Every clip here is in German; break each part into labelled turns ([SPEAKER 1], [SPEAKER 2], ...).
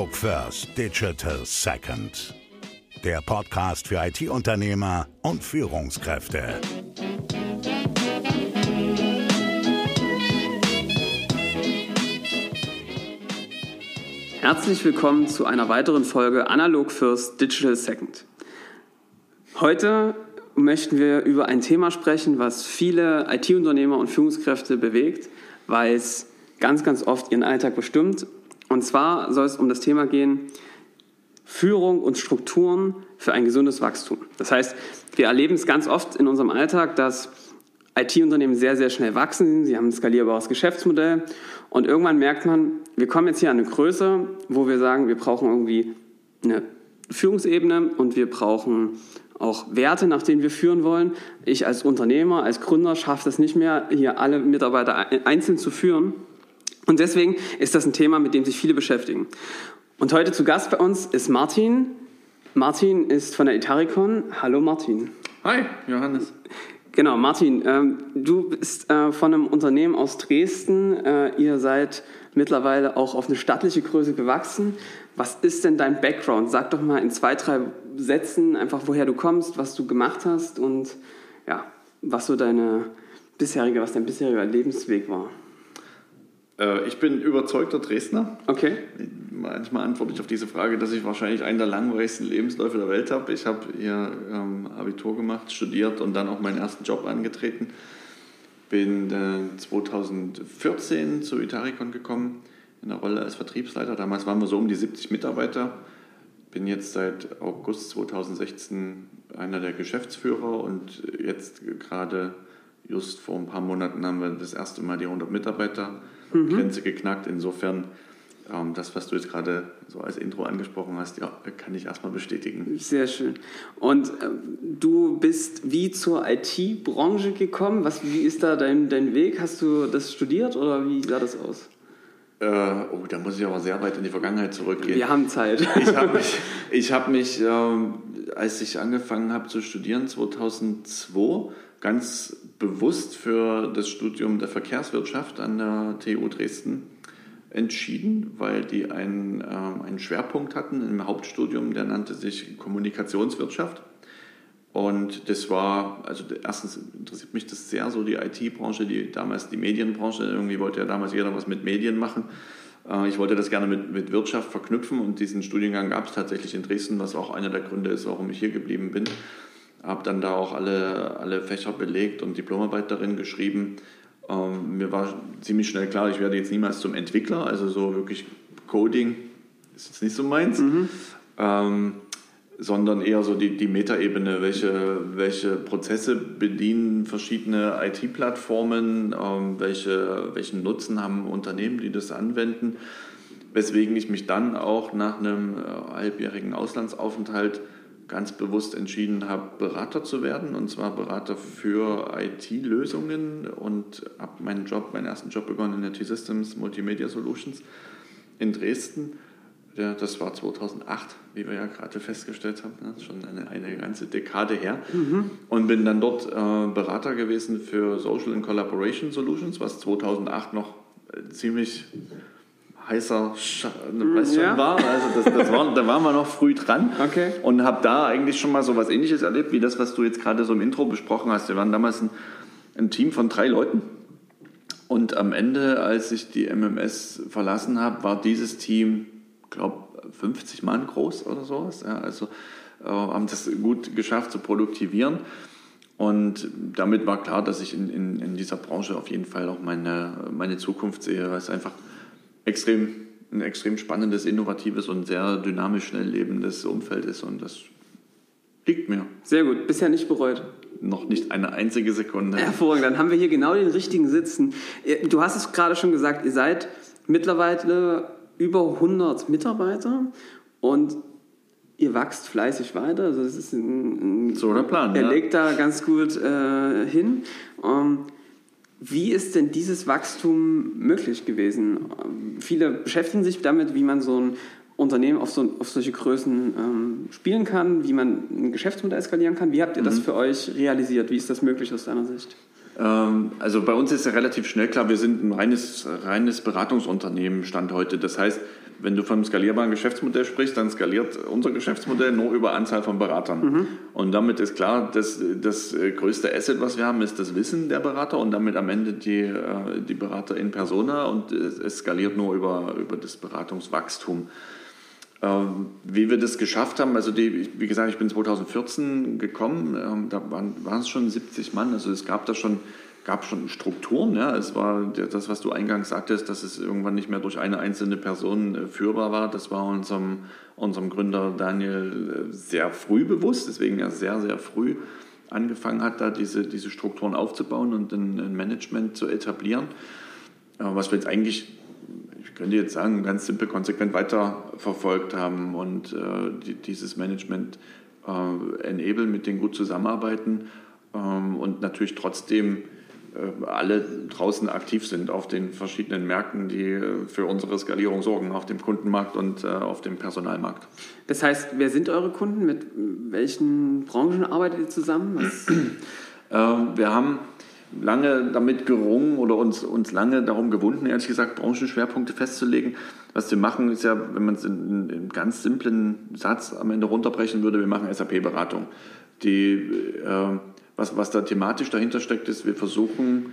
[SPEAKER 1] Analog First, Digital Second. Der Podcast für IT-Unternehmer und Führungskräfte.
[SPEAKER 2] Herzlich willkommen zu einer weiteren Folge Analog First, Digital Second. Heute möchten wir über ein Thema sprechen, was viele IT-Unternehmer und Führungskräfte bewegt, weil es ganz, ganz oft ihren Alltag bestimmt. Und zwar soll es um das Thema gehen, Führung und Strukturen für ein gesundes Wachstum. Das heißt, wir erleben es ganz oft in unserem Alltag, dass IT-Unternehmen sehr, sehr schnell wachsen. Sie haben ein skalierbares Geschäftsmodell. Und irgendwann merkt man, wir kommen jetzt hier an eine Größe, wo wir sagen, wir brauchen irgendwie eine Führungsebene und wir brauchen auch Werte, nach denen wir führen wollen. Ich als Unternehmer, als Gründer schaffe es nicht mehr, hier alle Mitarbeiter einzeln zu führen. Und deswegen ist das ein Thema, mit dem sich viele beschäftigen. Und heute zu Gast bei uns ist Martin. Martin ist von der Itaricon. Hallo Martin.
[SPEAKER 3] Hi, Johannes.
[SPEAKER 2] Genau, Martin, ähm, du bist äh, von einem Unternehmen aus Dresden. Äh, ihr seid mittlerweile auch auf eine stattliche Größe gewachsen. Was ist denn dein Background? Sag doch mal in zwei, drei Sätzen einfach, woher du kommst, was du gemacht hast und ja, was so deine bisherige, was dein bisheriger Lebensweg war.
[SPEAKER 3] Äh, ich bin überzeugter Dresdner.
[SPEAKER 2] Okay.
[SPEAKER 3] Manchmal antworte ich auf diese Frage, dass ich wahrscheinlich einen der langweiligsten Lebensläufe der Welt habe. Ich habe hier ähm, Abitur gemacht, studiert und dann auch meinen ersten Job angetreten. Bin äh, 2014 zu Itaricon gekommen, in der Rolle als Vertriebsleiter. Damals waren wir so um die 70 Mitarbeiter. Bin jetzt seit August 2016 einer der Geschäftsführer und jetzt gerade just vor ein paar Monaten haben wir das erste Mal die 100 Mitarbeiter mhm. Grenze geknackt. Insofern ähm, das, was du jetzt gerade so als Intro angesprochen hast, ja, kann ich erstmal bestätigen.
[SPEAKER 2] Sehr schön. Und äh, du bist wie zur IT-Branche gekommen? Was, wie ist da dein, dein Weg? Hast du das studiert oder wie sah das aus?
[SPEAKER 3] Äh, oh, da muss ich aber sehr weit in die Vergangenheit zurückgehen.
[SPEAKER 2] Wir haben Zeit.
[SPEAKER 3] ich habe mich, ich hab mich ähm, als ich angefangen habe zu studieren, 2002, ganz bewusst für das Studium der Verkehrswirtschaft an der TU Dresden entschieden, weil die einen, äh, einen Schwerpunkt hatten im Hauptstudium, der nannte sich Kommunikationswirtschaft. Und das war, also erstens interessiert mich das sehr, so die IT-Branche, die damals die Medienbranche, irgendwie wollte ja damals jeder was mit Medien machen. Äh, ich wollte das gerne mit, mit Wirtschaft verknüpfen und diesen Studiengang gab es tatsächlich in Dresden, was auch einer der Gründe ist, warum ich hier geblieben bin. Habe dann da auch alle, alle Fächer belegt und Diplomarbeit darin geschrieben. Ähm, mir war ziemlich schnell klar, ich werde jetzt niemals zum Entwickler, also so wirklich Coding ist jetzt nicht so meins, mhm. ähm, sondern eher so die, die Metaebene, welche, welche Prozesse bedienen verschiedene IT-Plattformen, ähm, welche, welchen Nutzen haben Unternehmen, die das anwenden, weswegen ich mich dann auch nach einem äh, halbjährigen Auslandsaufenthalt ganz bewusst entschieden habe, Berater zu werden, und zwar Berater für IT-Lösungen und habe meinen Job, meinen ersten Job begonnen in der T-Systems Multimedia Solutions in Dresden. Ja, das war 2008, wie wir ja gerade festgestellt haben, ne? schon eine, eine ganze Dekade her. Mhm. Und bin dann dort äh, Berater gewesen für Social and Collaboration Solutions, was 2008 noch äh, ziemlich heißer weißt ja. war. Also das, das war, da waren wir noch früh dran
[SPEAKER 2] okay.
[SPEAKER 3] und habe da eigentlich schon mal so was Ähnliches erlebt, wie das, was du jetzt gerade so im Intro besprochen hast. Wir waren damals ein, ein Team von drei Leuten und am Ende, als ich die MMS verlassen habe, war dieses Team, glaube 50 Mann groß oder sowas. Ja, also äh, haben das gut geschafft zu produktivieren. Und damit war klar, dass ich in, in, in dieser Branche auf jeden Fall auch meine, meine Zukunft sehe, weil es einfach extrem, ein extrem spannendes, innovatives und sehr dynamisch schnell lebendes Umfeld ist und das liegt mir.
[SPEAKER 2] Sehr gut, bisher nicht bereut.
[SPEAKER 3] Noch nicht eine einzige Sekunde.
[SPEAKER 2] Hervorragend, dann haben wir hier genau den richtigen Sitzen. Du hast es gerade schon gesagt, ihr seid mittlerweile über 100 Mitarbeiter und ihr wächst fleißig weiter. Also das ist ein,
[SPEAKER 3] ein so der Plan.
[SPEAKER 2] Er ja. legt da ganz gut äh, hin. Um, ähm, wie ist denn dieses Wachstum möglich gewesen? Viele beschäftigen sich damit, wie man so ein Unternehmen auf, so, auf solche Größen ähm, spielen kann, wie man ein Geschäftsmodell skalieren kann. Wie habt ihr das mhm. für euch realisiert? Wie ist das möglich aus deiner Sicht?
[SPEAKER 3] Ähm, also bei uns ist ja relativ schnell klar, wir sind ein reines, reines Beratungsunternehmen Stand heute. Das heißt, wenn du vom skalierbaren Geschäftsmodell sprichst, dann skaliert unser Geschäftsmodell nur über Anzahl von Beratern. Mhm. Und damit ist klar, dass das größte Asset, was wir haben, ist das Wissen der Berater und damit am Ende die, äh, die Berater in persona und es skaliert nur über, über das Beratungswachstum. Ähm, wie wir das geschafft haben, also die, wie gesagt, ich bin 2014 gekommen, ähm, da waren, waren es schon 70 Mann, also es gab da schon gab schon Strukturen. Ja. Es war das, was du eingangs sagtest, dass es irgendwann nicht mehr durch eine einzelne Person äh, führbar war. Das war unserem, unserem Gründer Daniel äh, sehr früh bewusst, deswegen er sehr, sehr früh angefangen hat, da diese, diese Strukturen aufzubauen und ein, Management zu etablieren. Äh, was wir jetzt eigentlich, ich könnte jetzt sagen, ganz simpel konsequent weiterverfolgt haben und äh, die, dieses Management äh, enablen, mit denen gut zusammenarbeiten ähm, und natürlich trotzdem äh, alle draußen aktiv sind auf den verschiedenen Märkten, die für unsere Skalierung sorgen, auf dem Kundenmarkt und äh, auf dem Personalmarkt.
[SPEAKER 2] Das heißt, wer sind eure Kunden? Mit welchen Branchen arbeitet ihr zusammen?
[SPEAKER 3] Ähm, wir haben lange damit gerungen oder uns, uns lange darum gewunden, ehrlich gesagt, Branchenschwerpunkte festzulegen. Was wir machen, ist ja, wenn man es in, in einem ganz simplen Satz am Ende runterbrechen würde, wir machen SAP-Beratung. Die äh, was, was da thematisch dahinter steckt, ist, wir versuchen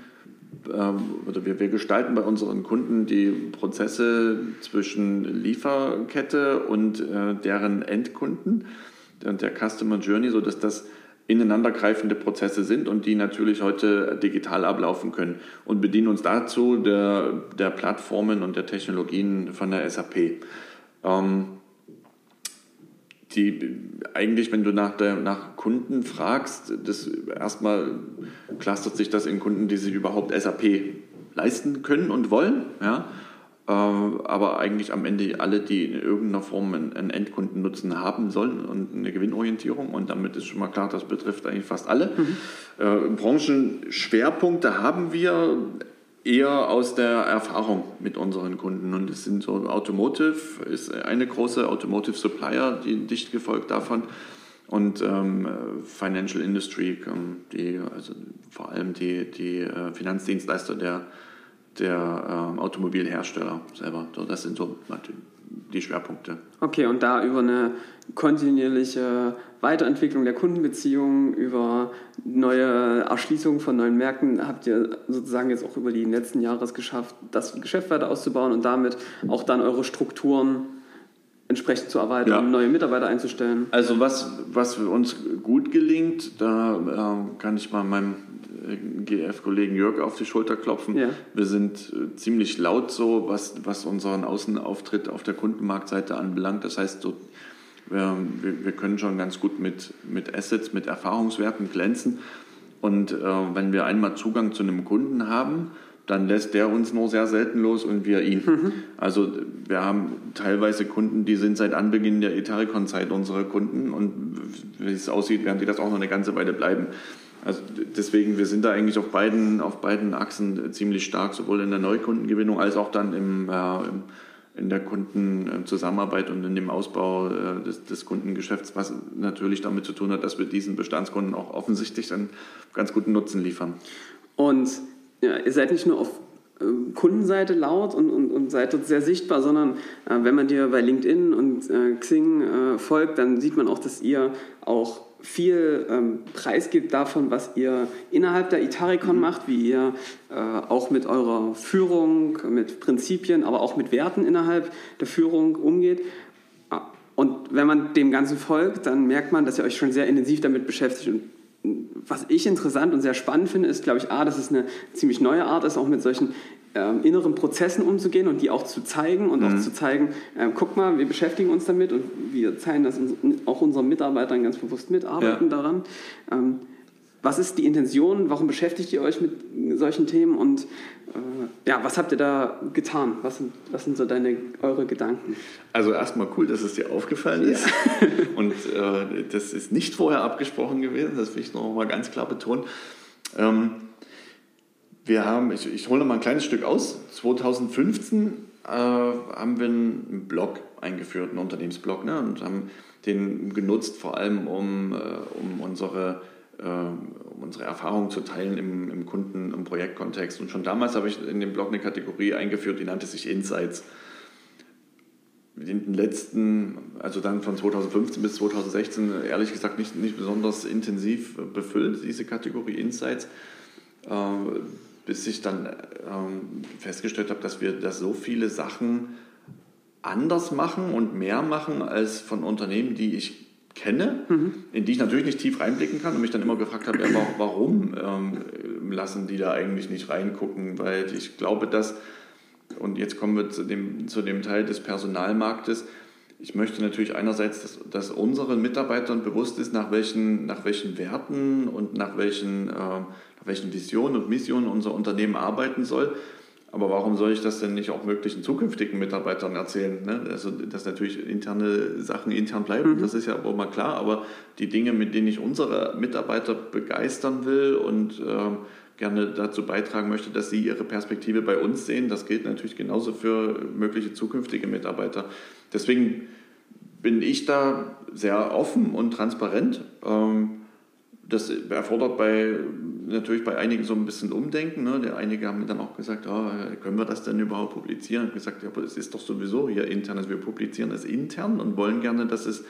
[SPEAKER 3] ähm, oder wir, wir gestalten bei unseren Kunden die Prozesse zwischen Lieferkette und äh, deren Endkunden, der, der Customer Journey, sodass das ineinandergreifende Prozesse sind und die natürlich heute digital ablaufen können und bedienen uns dazu der, der Plattformen und der Technologien von der SAP. Ähm, die eigentlich, wenn du nach, der, nach Kunden fragst, das erstmal clustert sich das in Kunden, die sich überhaupt SAP leisten können und wollen. Ja? Äh, aber eigentlich am Ende alle, die in irgendeiner Form einen Endkundennutzen haben sollen und eine Gewinnorientierung. Und damit ist schon mal klar, das betrifft eigentlich fast alle. Mhm. Äh, Branchenschwerpunkte haben wir eher aus der Erfahrung mit unseren Kunden. Und es sind so Automotive, ist eine große Automotive Supplier, die dicht gefolgt davon. Und ähm, Financial Industry, ähm, die, also vor allem die, die äh, Finanzdienstleister der, der äh, Automobilhersteller selber. So, das sind so die Schwerpunkte.
[SPEAKER 2] Okay, und da über eine kontinuierliche Weiterentwicklung der Kundenbeziehungen, über neue Erschließung von neuen Märkten habt ihr sozusagen jetzt auch über die letzten Jahre es geschafft, das Geschäft weiter auszubauen und damit auch dann eure Strukturen entsprechend zu erweitern, ja. um neue Mitarbeiter einzustellen.
[SPEAKER 3] Also was, was uns gut gelingt, da äh, kann ich mal meinem GF-Kollegen Jörg auf die Schulter klopfen. Ja. Wir sind äh, ziemlich laut so, was, was unseren Außenauftritt auf der Kundenmarktseite anbelangt. Das heißt, so, wir, wir können schon ganz gut mit, mit Assets, mit Erfahrungswerten glänzen. Und äh, wenn wir einmal Zugang zu einem Kunden haben, dann lässt der uns nur sehr selten los und wir ihn. Mhm. Also wir haben teilweise Kunden, die sind seit Anbeginn der Etaricon-Zeit unsere Kunden und wie es aussieht, werden die das auch noch eine ganze Weile bleiben. Also deswegen, wir sind da eigentlich auf beiden, auf beiden Achsen ziemlich stark, sowohl in der Neukundengewinnung als auch dann im, äh, im in der Kundenzusammenarbeit und in dem Ausbau äh, des, des, Kundengeschäfts, was natürlich damit zu tun hat, dass wir diesen Bestandskunden auch offensichtlich einen ganz guten Nutzen liefern.
[SPEAKER 2] Und ja, ihr seid nicht nur auf ähm, Kundenseite laut und, und, und seid dort sehr sichtbar, sondern äh, wenn man dir bei LinkedIn und äh, Xing äh, folgt, dann sieht man auch, dass ihr auch viel ähm, preisgibt davon, was ihr innerhalb der Itaricon mhm. macht, wie ihr äh, auch mit eurer Führung, mit Prinzipien, aber auch mit Werten innerhalb der Führung umgeht. Ah, und wenn man dem Ganzen folgt, dann merkt man, dass ihr euch schon sehr intensiv damit beschäftigt. Und was ich interessant und sehr spannend finde, ist, glaube ich, A, dass es eine ziemlich neue Art ist, auch mit solchen ähm, inneren Prozessen umzugehen und die auch zu zeigen und mhm. auch zu zeigen, äh, guck mal, wir beschäftigen uns damit und wir zeigen das auch unseren Mitarbeitern ganz bewusst mitarbeiten ja. daran. Ähm, was ist die Intention? Warum beschäftigt ihr euch mit solchen Themen? Und äh, ja, was habt ihr da getan? Was sind, was sind so deine, eure Gedanken?
[SPEAKER 3] Also erstmal cool, dass es dir aufgefallen ist. Ja. Und äh, das ist nicht vorher abgesprochen gewesen, das will ich noch mal ganz klar betonen. Ähm, wir haben, ich, ich hole mal ein kleines Stück aus. 2015 äh, haben wir einen Blog eingeführt, einen Unternehmensblog, ne, und haben den genutzt vor allem, um, äh, um unsere unsere Erfahrungen zu teilen im, im Kunden- und Projektkontext. Und schon damals habe ich in dem Blog eine Kategorie eingeführt, die nannte sich Insights. In den letzten, also dann von 2015 bis 2016, ehrlich gesagt nicht, nicht besonders intensiv befüllt, diese Kategorie Insights, äh, bis ich dann äh, festgestellt habe, dass wir da so viele Sachen anders machen und mehr machen als von Unternehmen, die ich kenne, mhm. in die ich natürlich nicht tief reinblicken kann und mich dann immer gefragt habe, ja, warum ähm, lassen die da eigentlich nicht reingucken? Weil ich glaube, dass, und jetzt kommen wir zu dem, zu dem Teil des Personalmarktes, ich möchte natürlich einerseits, dass, dass unseren Mitarbeitern bewusst ist, nach welchen, nach welchen Werten und nach welchen, äh, nach welchen Visionen und Missionen unser Unternehmen arbeiten soll. Aber warum soll ich das denn nicht auch möglichen zukünftigen Mitarbeitern erzählen? Ne? Also, dass natürlich interne Sachen intern bleiben, mhm. das ist ja wohl mal klar. Aber die Dinge, mit denen ich unsere Mitarbeiter begeistern will und äh, gerne dazu beitragen möchte, dass sie ihre Perspektive bei uns sehen, das gilt natürlich genauso für mögliche zukünftige Mitarbeiter. Deswegen bin ich da sehr offen und transparent. Ähm, das erfordert bei, natürlich bei einigen so ein bisschen Umdenken. Ne? Die, einige haben mir dann auch gesagt, oh, können wir das denn überhaupt publizieren? Ich habe gesagt, ja, aber es ist doch sowieso hier intern. Also wir publizieren es intern und wollen gerne, dass es,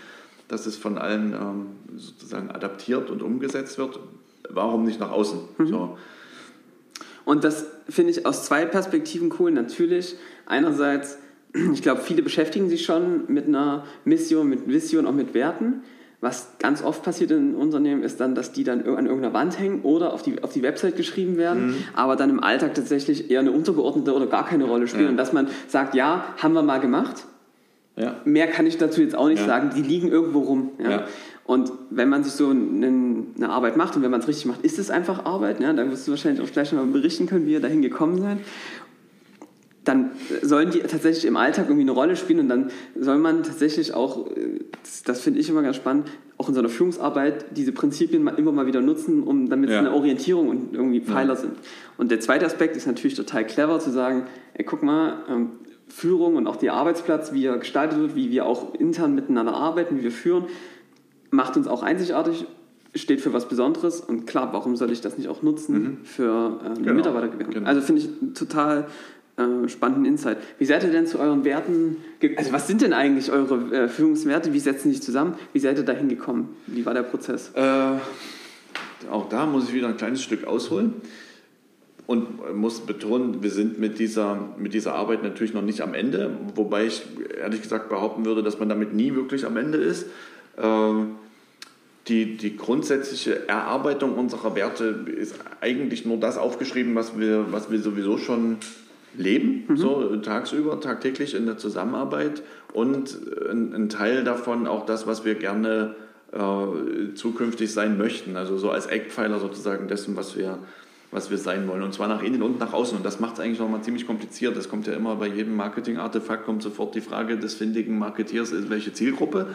[SPEAKER 3] dass es von allen ähm, sozusagen adaptiert und umgesetzt wird. Warum nicht nach außen? Mhm. So.
[SPEAKER 2] Und das finde ich aus zwei Perspektiven cool. Natürlich, einerseits, ich glaube, viele beschäftigen sich schon mit einer Mission, mit Vision, auch mit Werten. Was ganz oft passiert in Unternehmen ist dann, dass die dann an irgendeiner Wand hängen oder auf die, auf die Website geschrieben werden, mhm. aber dann im Alltag tatsächlich eher eine untergeordnete oder gar keine Rolle spielen. Ja. Und dass man sagt, ja, haben wir mal gemacht. Ja. Mehr kann ich dazu jetzt auch nicht ja. sagen. Die liegen irgendwo rum. Und wenn man sich so eine, Arbeit macht und wenn man es richtig macht, ist es einfach Arbeit. Ja? Da wirst du wahrscheinlich auch gleich mal berichten können, wie ihr dahin gekommen seid dann sollen die tatsächlich im Alltag irgendwie eine Rolle spielen und dann soll man tatsächlich auch, das, das finde ich immer ganz spannend, auch in seiner Führungsarbeit diese Prinzipien immer mal wieder nutzen, um damit ja. es eine Orientierung und irgendwie Pfeiler ja. sind. Und der zweite Aspekt ist natürlich total clever zu sagen, ey, guck mal, ähm, Führung und auch der Arbeitsplatz, wie er gestaltet wird, wie wir auch intern miteinander arbeiten, wie wir führen, macht uns auch einzigartig, steht für was Besonderes und klar, warum soll ich das nicht auch nutzen mhm. für äh, genau. Mitarbeitergewinnung? Genau. Also finde ich total äh, spannenden Insight. Wie seid ihr denn zu euren Werten, also was sind denn eigentlich eure äh, Führungswerte, wie setzen die zusammen, wie seid ihr da hingekommen, wie war der Prozess? Äh,
[SPEAKER 3] auch da muss ich wieder ein kleines Stück ausholen und muss betonen, wir sind mit dieser, mit dieser Arbeit natürlich noch nicht am Ende, wobei ich ehrlich gesagt behaupten würde, dass man damit nie wirklich am Ende ist. Ähm, die, die grundsätzliche Erarbeitung unserer Werte ist eigentlich nur das aufgeschrieben, was wir, was wir sowieso schon leben, mhm. so tagsüber, tagtäglich in der Zusammenarbeit und ein, ein, Teil davon auch das, was wir gerne äh, zukünftig sein möchten. Also so als Eckpfeiler sozusagen dessen, was wir, was wir sein wollen. Und zwar nach innen und nach außen. Und das macht es eigentlich nochmal ziemlich kompliziert. Das kommt ja immer bei jedem Marketing-Artefakt, kommt sofort die Frage des findigen Marketeers, ist welche Zielgruppe.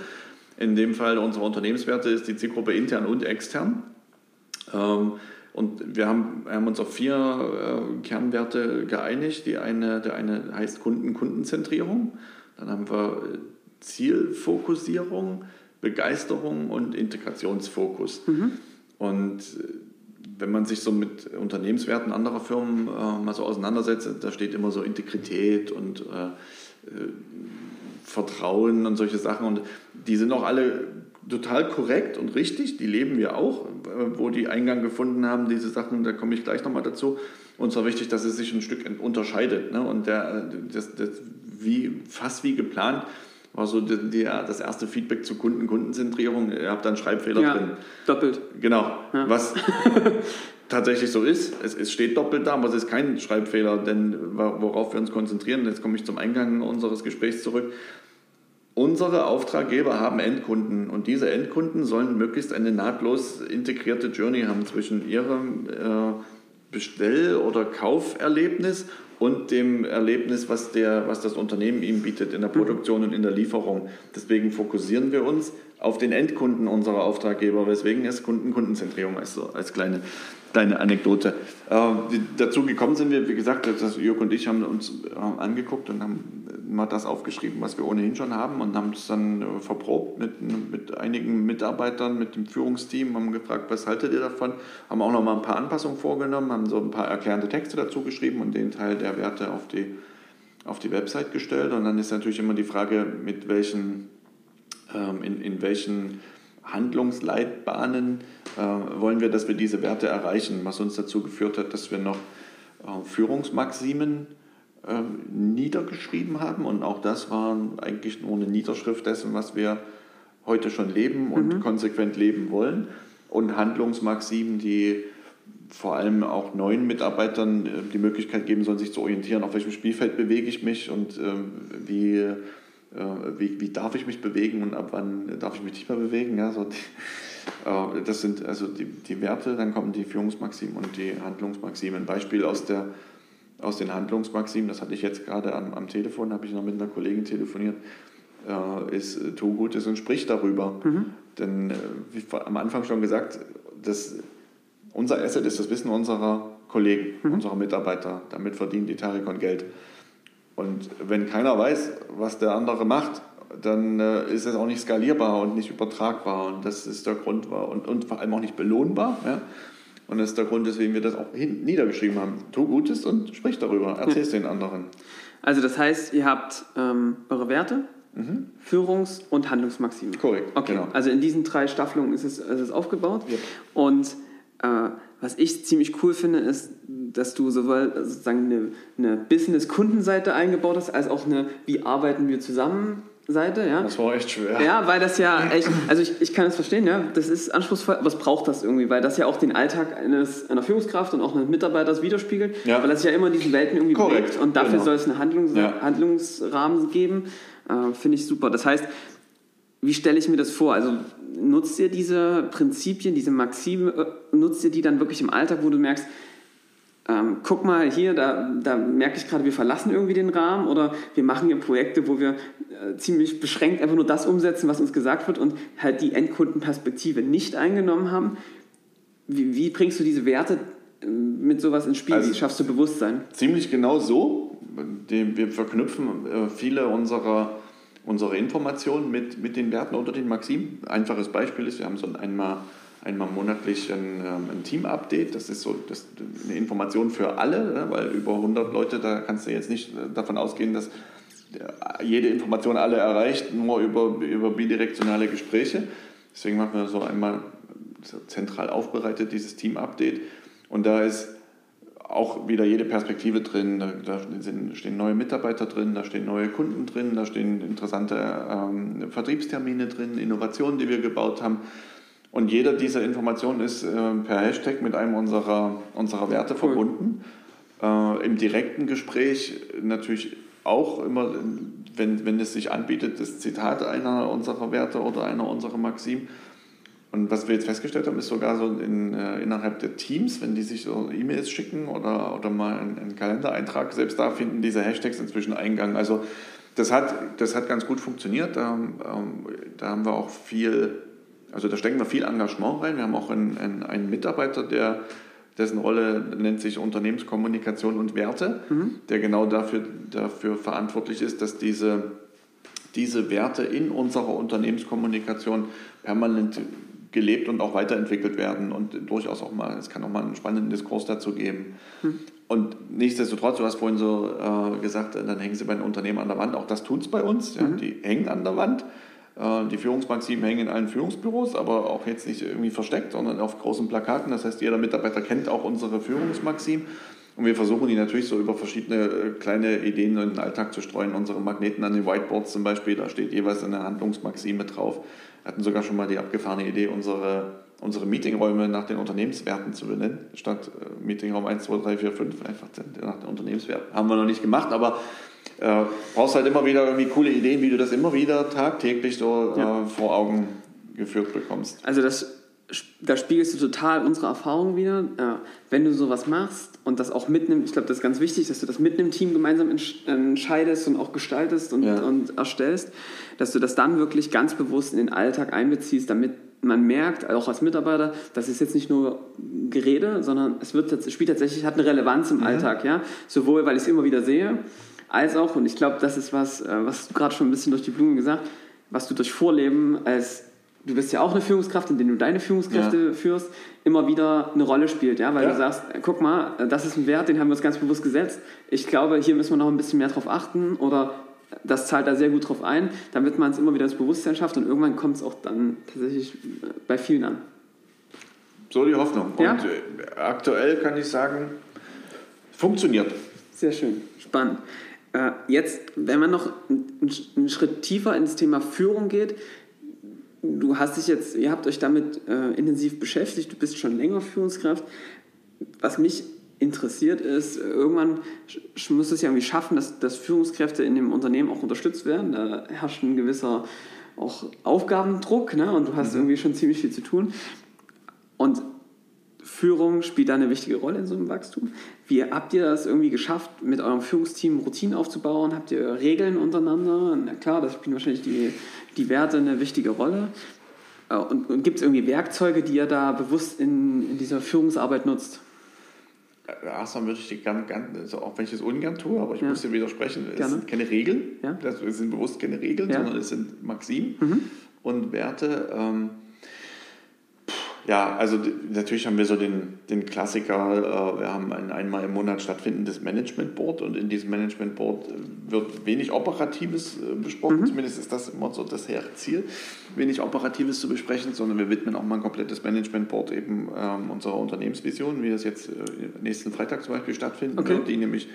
[SPEAKER 3] In dem Fall unserer Unternehmenswerte ist die Zielgruppe intern und extern. Ähm, und wir haben, haben uns auf vier äh, Kernwerte geeinigt. Die eine, der eine heißt Kunden, Kundenzentrierung. Dann haben wir äh, Zielfokussierung, Begeisterung und Integrationsfokus. Mhm. Und äh, wenn man sich so mit Unternehmenswerten anderer Firmen äh, mal so auseinandersetzt, da steht immer so Integrität und äh, äh, Vertrauen und solche Sachen. Und die sind auch alle total korrekt und richtig, die leben wir auch, äh, wo die Eingang gefunden haben, diese Sachen, da komme ich gleich nochmal dazu. Und zwar wichtig, dass es sich ein Stück unterscheidet. Ne? Und der, das, das, wie, fast wie geplant war so die, die, das erste Feedback zu Kunden, Kundenzentrierung. Ihr habt da einen Schreibfehler ja, drin.
[SPEAKER 2] Doppelt.
[SPEAKER 3] Genau. Ja. Was tatsächlich so ist. Es, es, steht doppelt da, aber es ist kein Schreibfehler, denn worauf wir uns konzentrieren, jetzt komme ich zum Eingang unseres Gesprächs zurück, Unsere Auftraggeber haben Endkunden und diese Endkunden sollen möglichst eine nahtlos integrierte Journey haben zwischen ihrem äh, Bestell- oder Kauferlebnis und dem Erlebnis, was, der, was das Unternehmen ihm bietet in der Produktion und in der Lieferung. Deswegen fokussieren wir uns auf den Endkunden unserer Auftraggeber, weswegen es Kunden-Kundenzentrierung ist, so als kleine, kleine Anekdote. Äh, dazu gekommen sind wir, wie gesagt, das Jörg und ich haben uns angeguckt und haben mal das aufgeschrieben, was wir ohnehin schon haben und haben es dann äh, verprobt mit, mit einigen Mitarbeitern, mit dem Führungsteam, haben gefragt, was haltet ihr davon? Haben auch noch mal ein paar Anpassungen vorgenommen, haben so ein paar erklärende Texte dazu geschrieben und den Teil der Werte auf die, auf die Website gestellt. Und dann ist natürlich immer die Frage, mit welchen, ähm, in, in welchen Handlungsleitbahnen äh, wollen wir, dass wir diese Werte erreichen, was uns dazu geführt hat, dass wir noch äh, Führungsmaximen äh, niedergeschrieben haben. Und auch das war eigentlich nur eine Niederschrift dessen, was wir heute schon leben und mhm. konsequent leben wollen. Und Handlungsmaximen, die vor allem auch neuen Mitarbeitern äh, die Möglichkeit geben sollen, sich zu orientieren, auf welchem Spielfeld bewege ich mich und äh, wie, äh, wie, wie, darf ich mich bewegen und ab wann darf ich mich nicht mehr bewegen. Ja, so die, äh, das sind also die, die Werte, dann kommen die Führungsmaximen und die Handlungsmaximen. Ein Beispiel aus der aus den Handlungsmaximen, das hatte ich jetzt gerade am, am Telefon, habe ich noch mit einer Kollegin telefoniert, ist tu Gutes und sprich darüber. Mhm. Denn, wie am Anfang schon gesagt, das, unser Asset ist das Wissen unserer Kollegen, mhm. unserer Mitarbeiter. Damit verdienen die Tarikon Geld. Und wenn keiner weiß, was der andere macht, dann äh, ist es auch nicht skalierbar und nicht übertragbar. Und das ist der Grund und, und vor allem auch nicht belohnbar. Ja? Und das ist der Grund, weswegen wir das auch niedergeschrieben haben. Tu Gutes und sprich darüber, erzähl es ja. den anderen.
[SPEAKER 2] Also das heißt, ihr habt ähm, eure Werte, mhm. Führungs- und Handlungsmaximen.
[SPEAKER 3] Korrekt.
[SPEAKER 2] Okay, genau. also in diesen drei Staffelungen ist es, ist es aufgebaut. Ja. Und äh, was ich ziemlich cool finde, ist, dass du sowohl sozusagen eine, eine Business-Kundenseite eingebaut hast, als auch eine, wie arbeiten wir zusammen Seite, ja.
[SPEAKER 3] Das war echt schwer.
[SPEAKER 2] Ja, weil das ja echt, also ich, ich kann es verstehen, ja, das ist anspruchsvoll, was braucht das irgendwie, weil das ja auch den Alltag eines, einer Führungskraft und auch eines Mitarbeiters widerspiegelt, ja. weil das ja immer in diesen Welten irgendwie Korrekt. bewegt und dafür genau. soll es einen Handlungs ja. Handlungsrahmen geben, äh, finde ich super. Das heißt, wie stelle ich mir das vor? Also nutzt ihr diese Prinzipien, diese Maxime, äh, nutzt ihr die dann wirklich im Alltag, wo du merkst, ähm, guck mal hier, da, da merke ich gerade, wir verlassen irgendwie den Rahmen oder wir machen hier Projekte, wo wir äh, ziemlich beschränkt einfach nur das umsetzen, was uns gesagt wird und halt die Endkundenperspektive nicht eingenommen haben. Wie, wie bringst du diese Werte äh, mit sowas ins Spiel? Also wie schaffst du Bewusstsein?
[SPEAKER 3] Ziemlich genau so. Wir verknüpfen äh, viele unserer, unserer Informationen mit, mit den Werten unter den Maximen. Einfaches Beispiel ist, wir haben so einmal einmal monatlich ein, ähm, ein Team-Update. Das ist so das, eine Information für alle, ne? weil über 100 Leute, da kannst du jetzt nicht äh, davon ausgehen, dass äh, jede Information alle erreicht, nur über, über bidirektionale Gespräche. Deswegen machen wir so einmal so zentral aufbereitet dieses Team-Update. Und da ist auch wieder jede Perspektive drin. Da, da sind, stehen neue Mitarbeiter drin, da stehen neue Kunden drin, da stehen interessante ähm, Vertriebstermine drin, Innovationen, die wir gebaut haben. Und jeder dieser Informationen ist äh, per Hashtag mit einem unserer, unserer Werte cool. verbunden. Äh, Im direkten Gespräch natürlich auch immer, wenn, wenn es sich anbietet, das Zitat einer unserer Werte oder einer unserer Maxim. Und was wir jetzt festgestellt haben, ist sogar so in, äh, innerhalb der Teams, wenn die sich so E-Mails schicken oder, oder mal einen, einen Kalendereintrag, selbst da finden diese Hashtags inzwischen Eingang. Also das hat, das hat ganz gut funktioniert. Da, ähm, da haben wir auch viel also da stecken wir viel Engagement rein. Wir haben auch einen, einen, einen Mitarbeiter, der, dessen Rolle nennt sich Unternehmenskommunikation und Werte, mhm. der genau dafür, dafür verantwortlich ist, dass diese, diese Werte in unserer Unternehmenskommunikation permanent gelebt und auch weiterentwickelt werden und durchaus auch mal, es kann auch mal einen spannenden Diskurs dazu geben. Mhm. Und nichtsdestotrotz, du hast vorhin so äh, gesagt, dann hängen sie bei den Unternehmen an der Wand. Auch das tut es bei uns. Ja, mhm. Die hängen an der Wand. Äh, die Führungsmaximen hängen in allen Führungsbüros, aber auch jetzt nicht irgendwie versteckt, sondern auf großen Plakaten. Das heißt, jeder Mitarbeiter kennt auch unsere Führungsmaximen. Und wir versuchen die natürlich so über verschiedene äh, kleine Ideen in den Alltag zu streuen. Unsere Magneten an den Whiteboards zum Beispiel, da steht jeweils eine Handlungsmaxime drauf. Wir hatten sogar schon mal die abgefahrene Idee, unsere, unsere Meetingräume nach den Unternehmenswerten zu benennen. Statt äh, Meetingraum 1, 2, 3, 4, 5 einfach nach den Unternehmenswerten. Haben wir noch nicht gemacht, aber äh, brauchst halt immer wieder irgendwie coole Ideen, wie du das immer wieder tagtäglich so ja. äh, vor Augen geführt bekommst.
[SPEAKER 2] Also das, da spiegelst du total unsere Erfahrung wieder. Äh, wenn du sowas machst und das auch mitnimmst, ich glaube, das ist ganz wichtig, dass du das mit einem Team gemeinsam entscheidest und auch gestaltest und, ja. und erstellst, dass du das dann wirklich ganz bewusst in den Alltag einbeziehst, damit man merkt, auch als Mitarbeiter, das ist jetzt nicht nur Gerede, sondern es wird, spielt tatsächlich, hat eine Relevanz im mhm. Alltag, ja. Sowohl, weil ich es immer wieder sehe, als auch, und ich glaube, das ist was, äh, was du gerade schon ein bisschen durch die Blumen gesagt, was du durch Vorleben als du bist ja auch eine Führungskraft, indem du deine Führungskräfte ja. führst, immer wieder eine Rolle spielt, ja, weil ja. du sagst, guck mal, das ist ein Wert, den haben wir uns ganz bewusst gesetzt. Ich glaube, hier müssen wir noch ein bisschen mehr drauf achten oder das zahlt da sehr gut drauf ein, damit man es immer wieder ins Bewusstsein schafft und irgendwann kommt es auch dann tatsächlich bei vielen an.
[SPEAKER 3] So die Hoffnung. Ja? Und äh, aktuell kann ich sagen, funktioniert.
[SPEAKER 2] Sehr schön, spannend. Äh, jetzt, wenn man noch einen Schritt tiefer ins Thema Führung geht, du hast dich jetzt, ihr habt euch damit äh, intensiv beschäftigt, du bist schon länger Führungskraft. Was mich interessiert ist, irgendwann muss es ja irgendwie schaffen, dass, dass Führungskräfte in dem Unternehmen auch unterstützt werden. Da herrscht ein gewisser auch Aufgabendruck ne? und du hast mhm. irgendwie schon ziemlich viel zu tun. Und Führung spielt da eine wichtige Rolle in so einem Wachstum. Wie habt ihr das irgendwie geschafft, mit eurem Führungsteam Routinen aufzubauen? Habt ihr Regeln untereinander? Na klar, das spielen wahrscheinlich die, die Werte eine wichtige Rolle. Äh, und, und gibt es irgendwie Werkzeuge, die ihr da bewusst in, in dieser Führungsarbeit nutzt?
[SPEAKER 3] Erstmal würde ich die gerne, also auch wenn ich es ungern tue, aber ich ja. muss dir widersprechen, es gerne. sind keine Regeln, ja. es sind bewusst keine Regeln, ja. sondern es sind Maximen mhm. und Werte. Ähm, ja, also natürlich haben wir so den, den Klassiker, äh, wir haben ein einmal im Monat stattfindendes Management Board und in diesem Management Board äh, wird wenig Operatives äh, besprochen, mhm. zumindest ist das immer so das Ziel, wenig Operatives zu besprechen, sondern wir widmen auch mal ein komplettes Management Board eben ähm, unserer Unternehmensvision, wie das jetzt nächsten Freitag zum Beispiel stattfinden okay. wird, die nämlich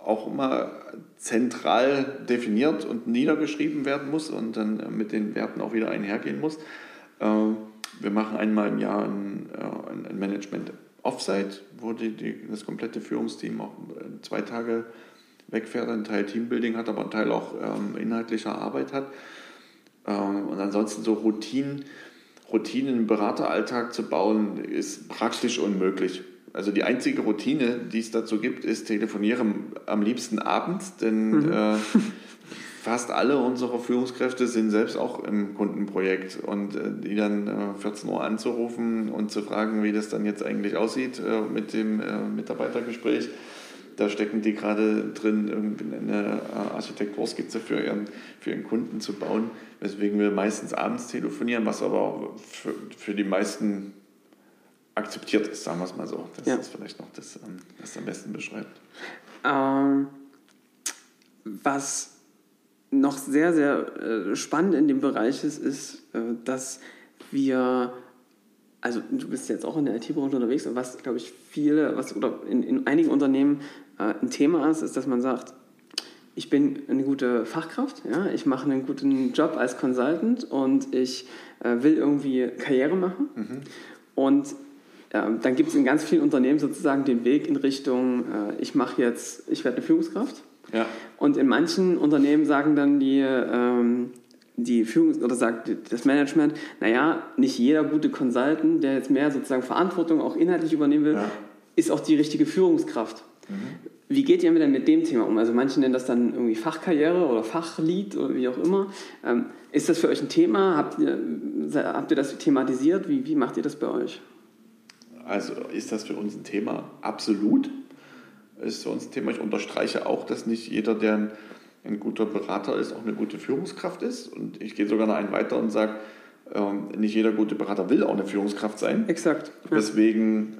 [SPEAKER 3] auch immer zentral definiert und niedergeschrieben werden muss und dann mit den Werten auch wieder einhergehen muss. Ähm, wir machen einmal im Jahr ein, äh, ein Management Offsite, wo die, die, das komplette Führungsteam auch äh, zwei Tage wegfährt, ein Teil Teambuilding hat, aber ein Teil auch ähm, inhaltlicher Arbeit hat. Ähm, und ansonsten so Routinen, Routinen im Berateralltag zu bauen, ist praktisch unmöglich. Also die einzige Routine, die es dazu gibt, ist telefonieren am liebsten abends, denn mhm. äh, fast alle unserer Führungskräfte sind selbst auch im Kundenprojekt und äh, die dann äh, 14 Uhr anzurufen und zu fragen, wie das dann jetzt eigentlich aussieht äh, mit dem äh, Mitarbeitergespräch. Da stecken die gerade drin, irgendwie eine äh, Architekturskizze für ihren, für ihren Kunden zu bauen, weswegen wir meistens abends telefonieren, was aber auch für, für die meisten akzeptiert ist, sagen wir es mal so. Das ja. ist vielleicht noch das, ähm, was am besten beschreibt.
[SPEAKER 2] Ähm, was noch sehr, sehr äh, spannend in dem Bereich ist, ist, äh, dass wir, also du bist jetzt auch in der IT-Branche unterwegs, und was, glaube ich, viele, was oder in, in einigen Unternehmen äh, ein Thema ist, ist, dass man sagt, ich bin eine gute Fachkraft, ja, ich mache einen guten Job als Consultant und ich äh, will irgendwie Karriere machen. Mhm. Und äh, dann gibt es in ganz vielen Unternehmen sozusagen den Weg in Richtung, äh, ich mache jetzt, ich werde eine Führungskraft ja. Und in manchen Unternehmen sagen dann die, ähm, die Führungs- oder sagt das Management, naja, nicht jeder gute Consultant, der jetzt mehr sozusagen Verantwortung auch inhaltlich übernehmen will, ja. ist auch die richtige Führungskraft. Mhm. Wie geht ihr denn mit dem Thema um? Also manche nennen das dann irgendwie Fachkarriere oder Fachlied oder wie auch immer. Ähm, ist das für euch ein Thema? Habt ihr, habt ihr das thematisiert? Wie, wie macht ihr das bei euch?
[SPEAKER 3] Also ist das für uns ein Thema? Absolut ist für uns ein Thema. Ich unterstreiche auch, dass nicht jeder, der ein, ein guter Berater ist, auch eine gute Führungskraft ist. Und ich gehe sogar noch einen weiter und sage, ähm, nicht jeder gute Berater will auch eine Führungskraft sein.
[SPEAKER 2] Exakt.
[SPEAKER 3] Ja. Deswegen,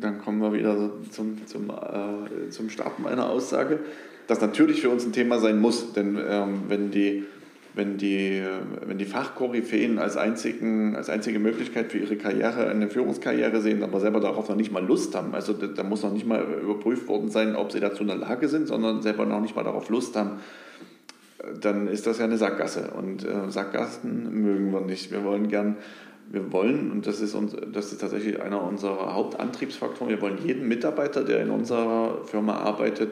[SPEAKER 3] dann kommen wir wieder zum, zum, äh, zum Start meiner Aussage, dass natürlich für uns ein Thema sein muss. Denn ähm, wenn die wenn die, wenn die Fachkoryphäen als, einzigen, als einzige Möglichkeit für ihre Karriere eine Führungskarriere sehen, aber selber darauf noch nicht mal Lust haben, also da, da, muss noch nicht mal überprüft worden sein, ob sie dazu in der Lage sind, sondern selber noch nicht mal darauf Lust haben, dann ist das ja eine Sackgasse. Und äh, Sackgassen mögen wir nicht. Wir wollen gern, wir wollen, und das ist, uns, das ist tatsächlich einer unserer Hauptantriebsfaktoren, wir wollen jedem Mitarbeiter, der in unserer Firma arbeitet,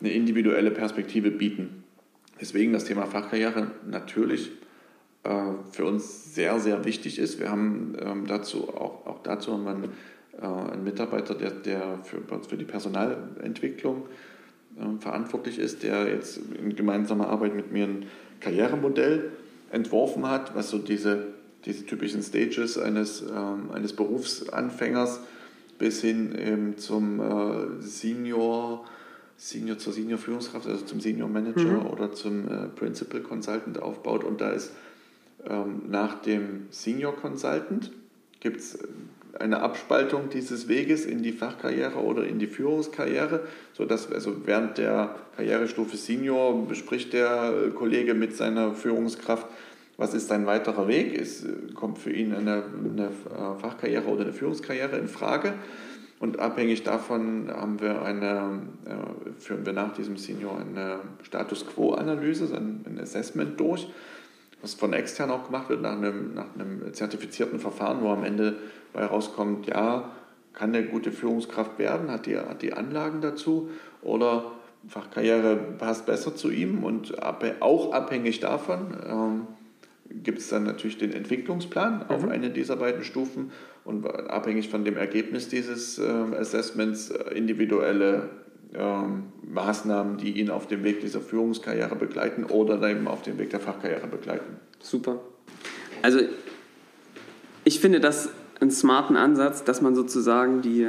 [SPEAKER 3] eine individuelle Perspektive bieten. Deswegen das Thema Fachkarriere natürlich äh, für uns sehr, sehr wichtig ist. Wir haben ähm, dazu auch, auch dazu haben wir einen, äh, einen Mitarbeiter, der, der für, für die Personalentwicklung äh, verantwortlich ist, der jetzt in gemeinsamer Arbeit mit mir ein Karrieremodell entworfen hat, was so diese, diese typischen Stages eines, ähm, eines Berufsanfängers bis hin ähm, zum äh, Senior Senior zur Senior Führungskraft, also zum Senior Manager mhm. oder zum äh, Principal Consultant aufbaut. Und da ist ähm, nach dem Senior Consultant gibt es eine Abspaltung dieses Weges in die Fachkarriere oder in die Führungskarriere, sodass also während der Karrierestufe Senior bespricht der Kollege mit seiner Führungskraft, was ist sein weiterer Weg, ist, kommt für ihn eine, eine äh, Fachkarriere oder eine Führungskarriere in Frage. Und abhängig davon haben wir eine, äh, führen wir nach diesem Senior eine Status Quo-Analyse, ein, Assessment durch, was von extern auch gemacht wird, nach einem, nach einem zertifizierten Verfahren, wo am Ende bei rauskommt, ja, kann eine gute Führungskraft werden, hat die, hat die Anlagen dazu? Oder Fachkarriere passt besser zu ihm? Und auch abhängig davon ähm, gibt es dann natürlich den Entwicklungsplan mhm. auf eine dieser beiden Stufen und abhängig von dem Ergebnis dieses äh, Assessments individuelle ähm, Maßnahmen, die ihn auf dem Weg dieser Führungskarriere begleiten oder eben auf dem Weg der Fachkarriere begleiten.
[SPEAKER 2] Super. Also ich finde das einen smarten Ansatz, dass man sozusagen die,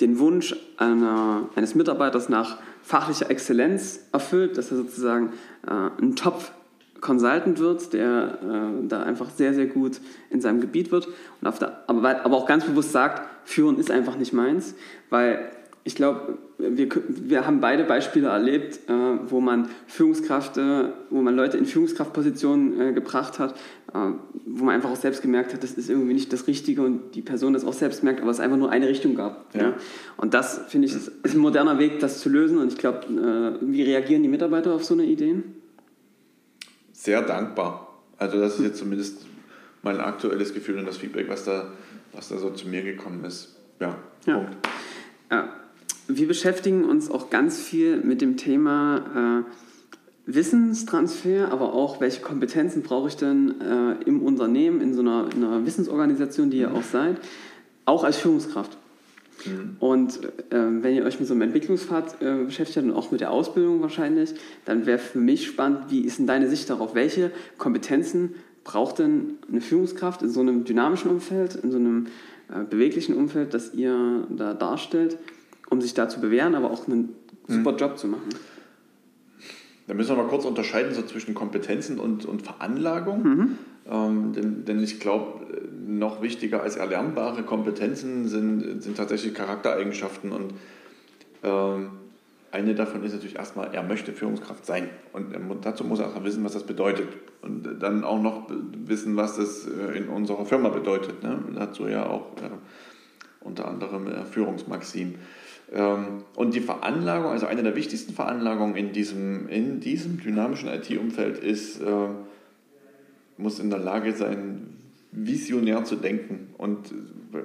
[SPEAKER 2] den Wunsch einer, eines Mitarbeiters nach fachlicher Exzellenz erfüllt, dass er sozusagen äh, ein Top Consultant wird, der äh, da einfach sehr, sehr gut in seinem Gebiet wird, und auf der, aber, aber auch ganz bewusst sagt, Führen ist einfach nicht meins, weil ich glaube, wir, wir haben beide Beispiele erlebt, äh, wo man Führungskräfte, wo man Leute in Führungskraftpositionen äh, gebracht hat, äh, wo man einfach auch selbst gemerkt hat, das ist irgendwie nicht das Richtige und die Person das auch selbst merkt, aber es einfach nur eine Richtung gab. Ja. ja? Und das, finde ich, ist, ist ein moderner Weg, das zu lösen. Und ich glaube, äh, wie reagieren die Mitarbeiter auf so eine Ideen?
[SPEAKER 3] Sehr dankbar. Also das ist jetzt zumindest mein aktuelles Gefühl und das Feedback, was da, was da so zu mir gekommen ist. Ja, ja. Punkt.
[SPEAKER 2] Ja wir beschäftigen uns auch ganz viel mit dem Thema äh, Wissenstransfer, aber auch, welche Kompetenzen brauche ich denn äh, im Unternehmen, in so einer, in einer, Wissensorganisation, die ihr auch seid, auch als Führungskraft. Mhm. Und äh, wenn ihr euch mit so einem Entwicklungspfad äh, beschäftigt und auch mit der Ausbildung wahrscheinlich, dann wäre für mich spannend, wie ist denn deine Sicht darauf? Welche Kompetenzen braucht denn eine Führungskraft in so einem dynamischen Umfeld, in so einem äh, beweglichen Umfeld, das ihr da darstellt? um sich da zu bewähren, aber auch einen super mhm. Job zu machen.
[SPEAKER 3] Da müssen wir mal kurz unterscheiden so zwischen Kompetenzen und, und Veranlagung. Mhm. Ähm, denn, denn ich glaube, noch wichtiger als erlernbare Kompetenzen sind, sind tatsächlich Charaktereigenschaften. Und ähm, eine davon ist natürlich erstmal, er möchte Führungskraft sein. Und dazu muss er auch wissen, was das bedeutet. Und dann auch noch wissen, was das äh, in unserer Firma bedeutet. Ne? Dazu ja auch äh, unter anderem äh, Führungsmaxim. Ähm, und die Veranlagung, also eine der wichtigsten Veranlagungen in diesem, in diesem dynamischen IT-Umfeld ist, äh, muss in der Lage sein, visionär zu denken. Und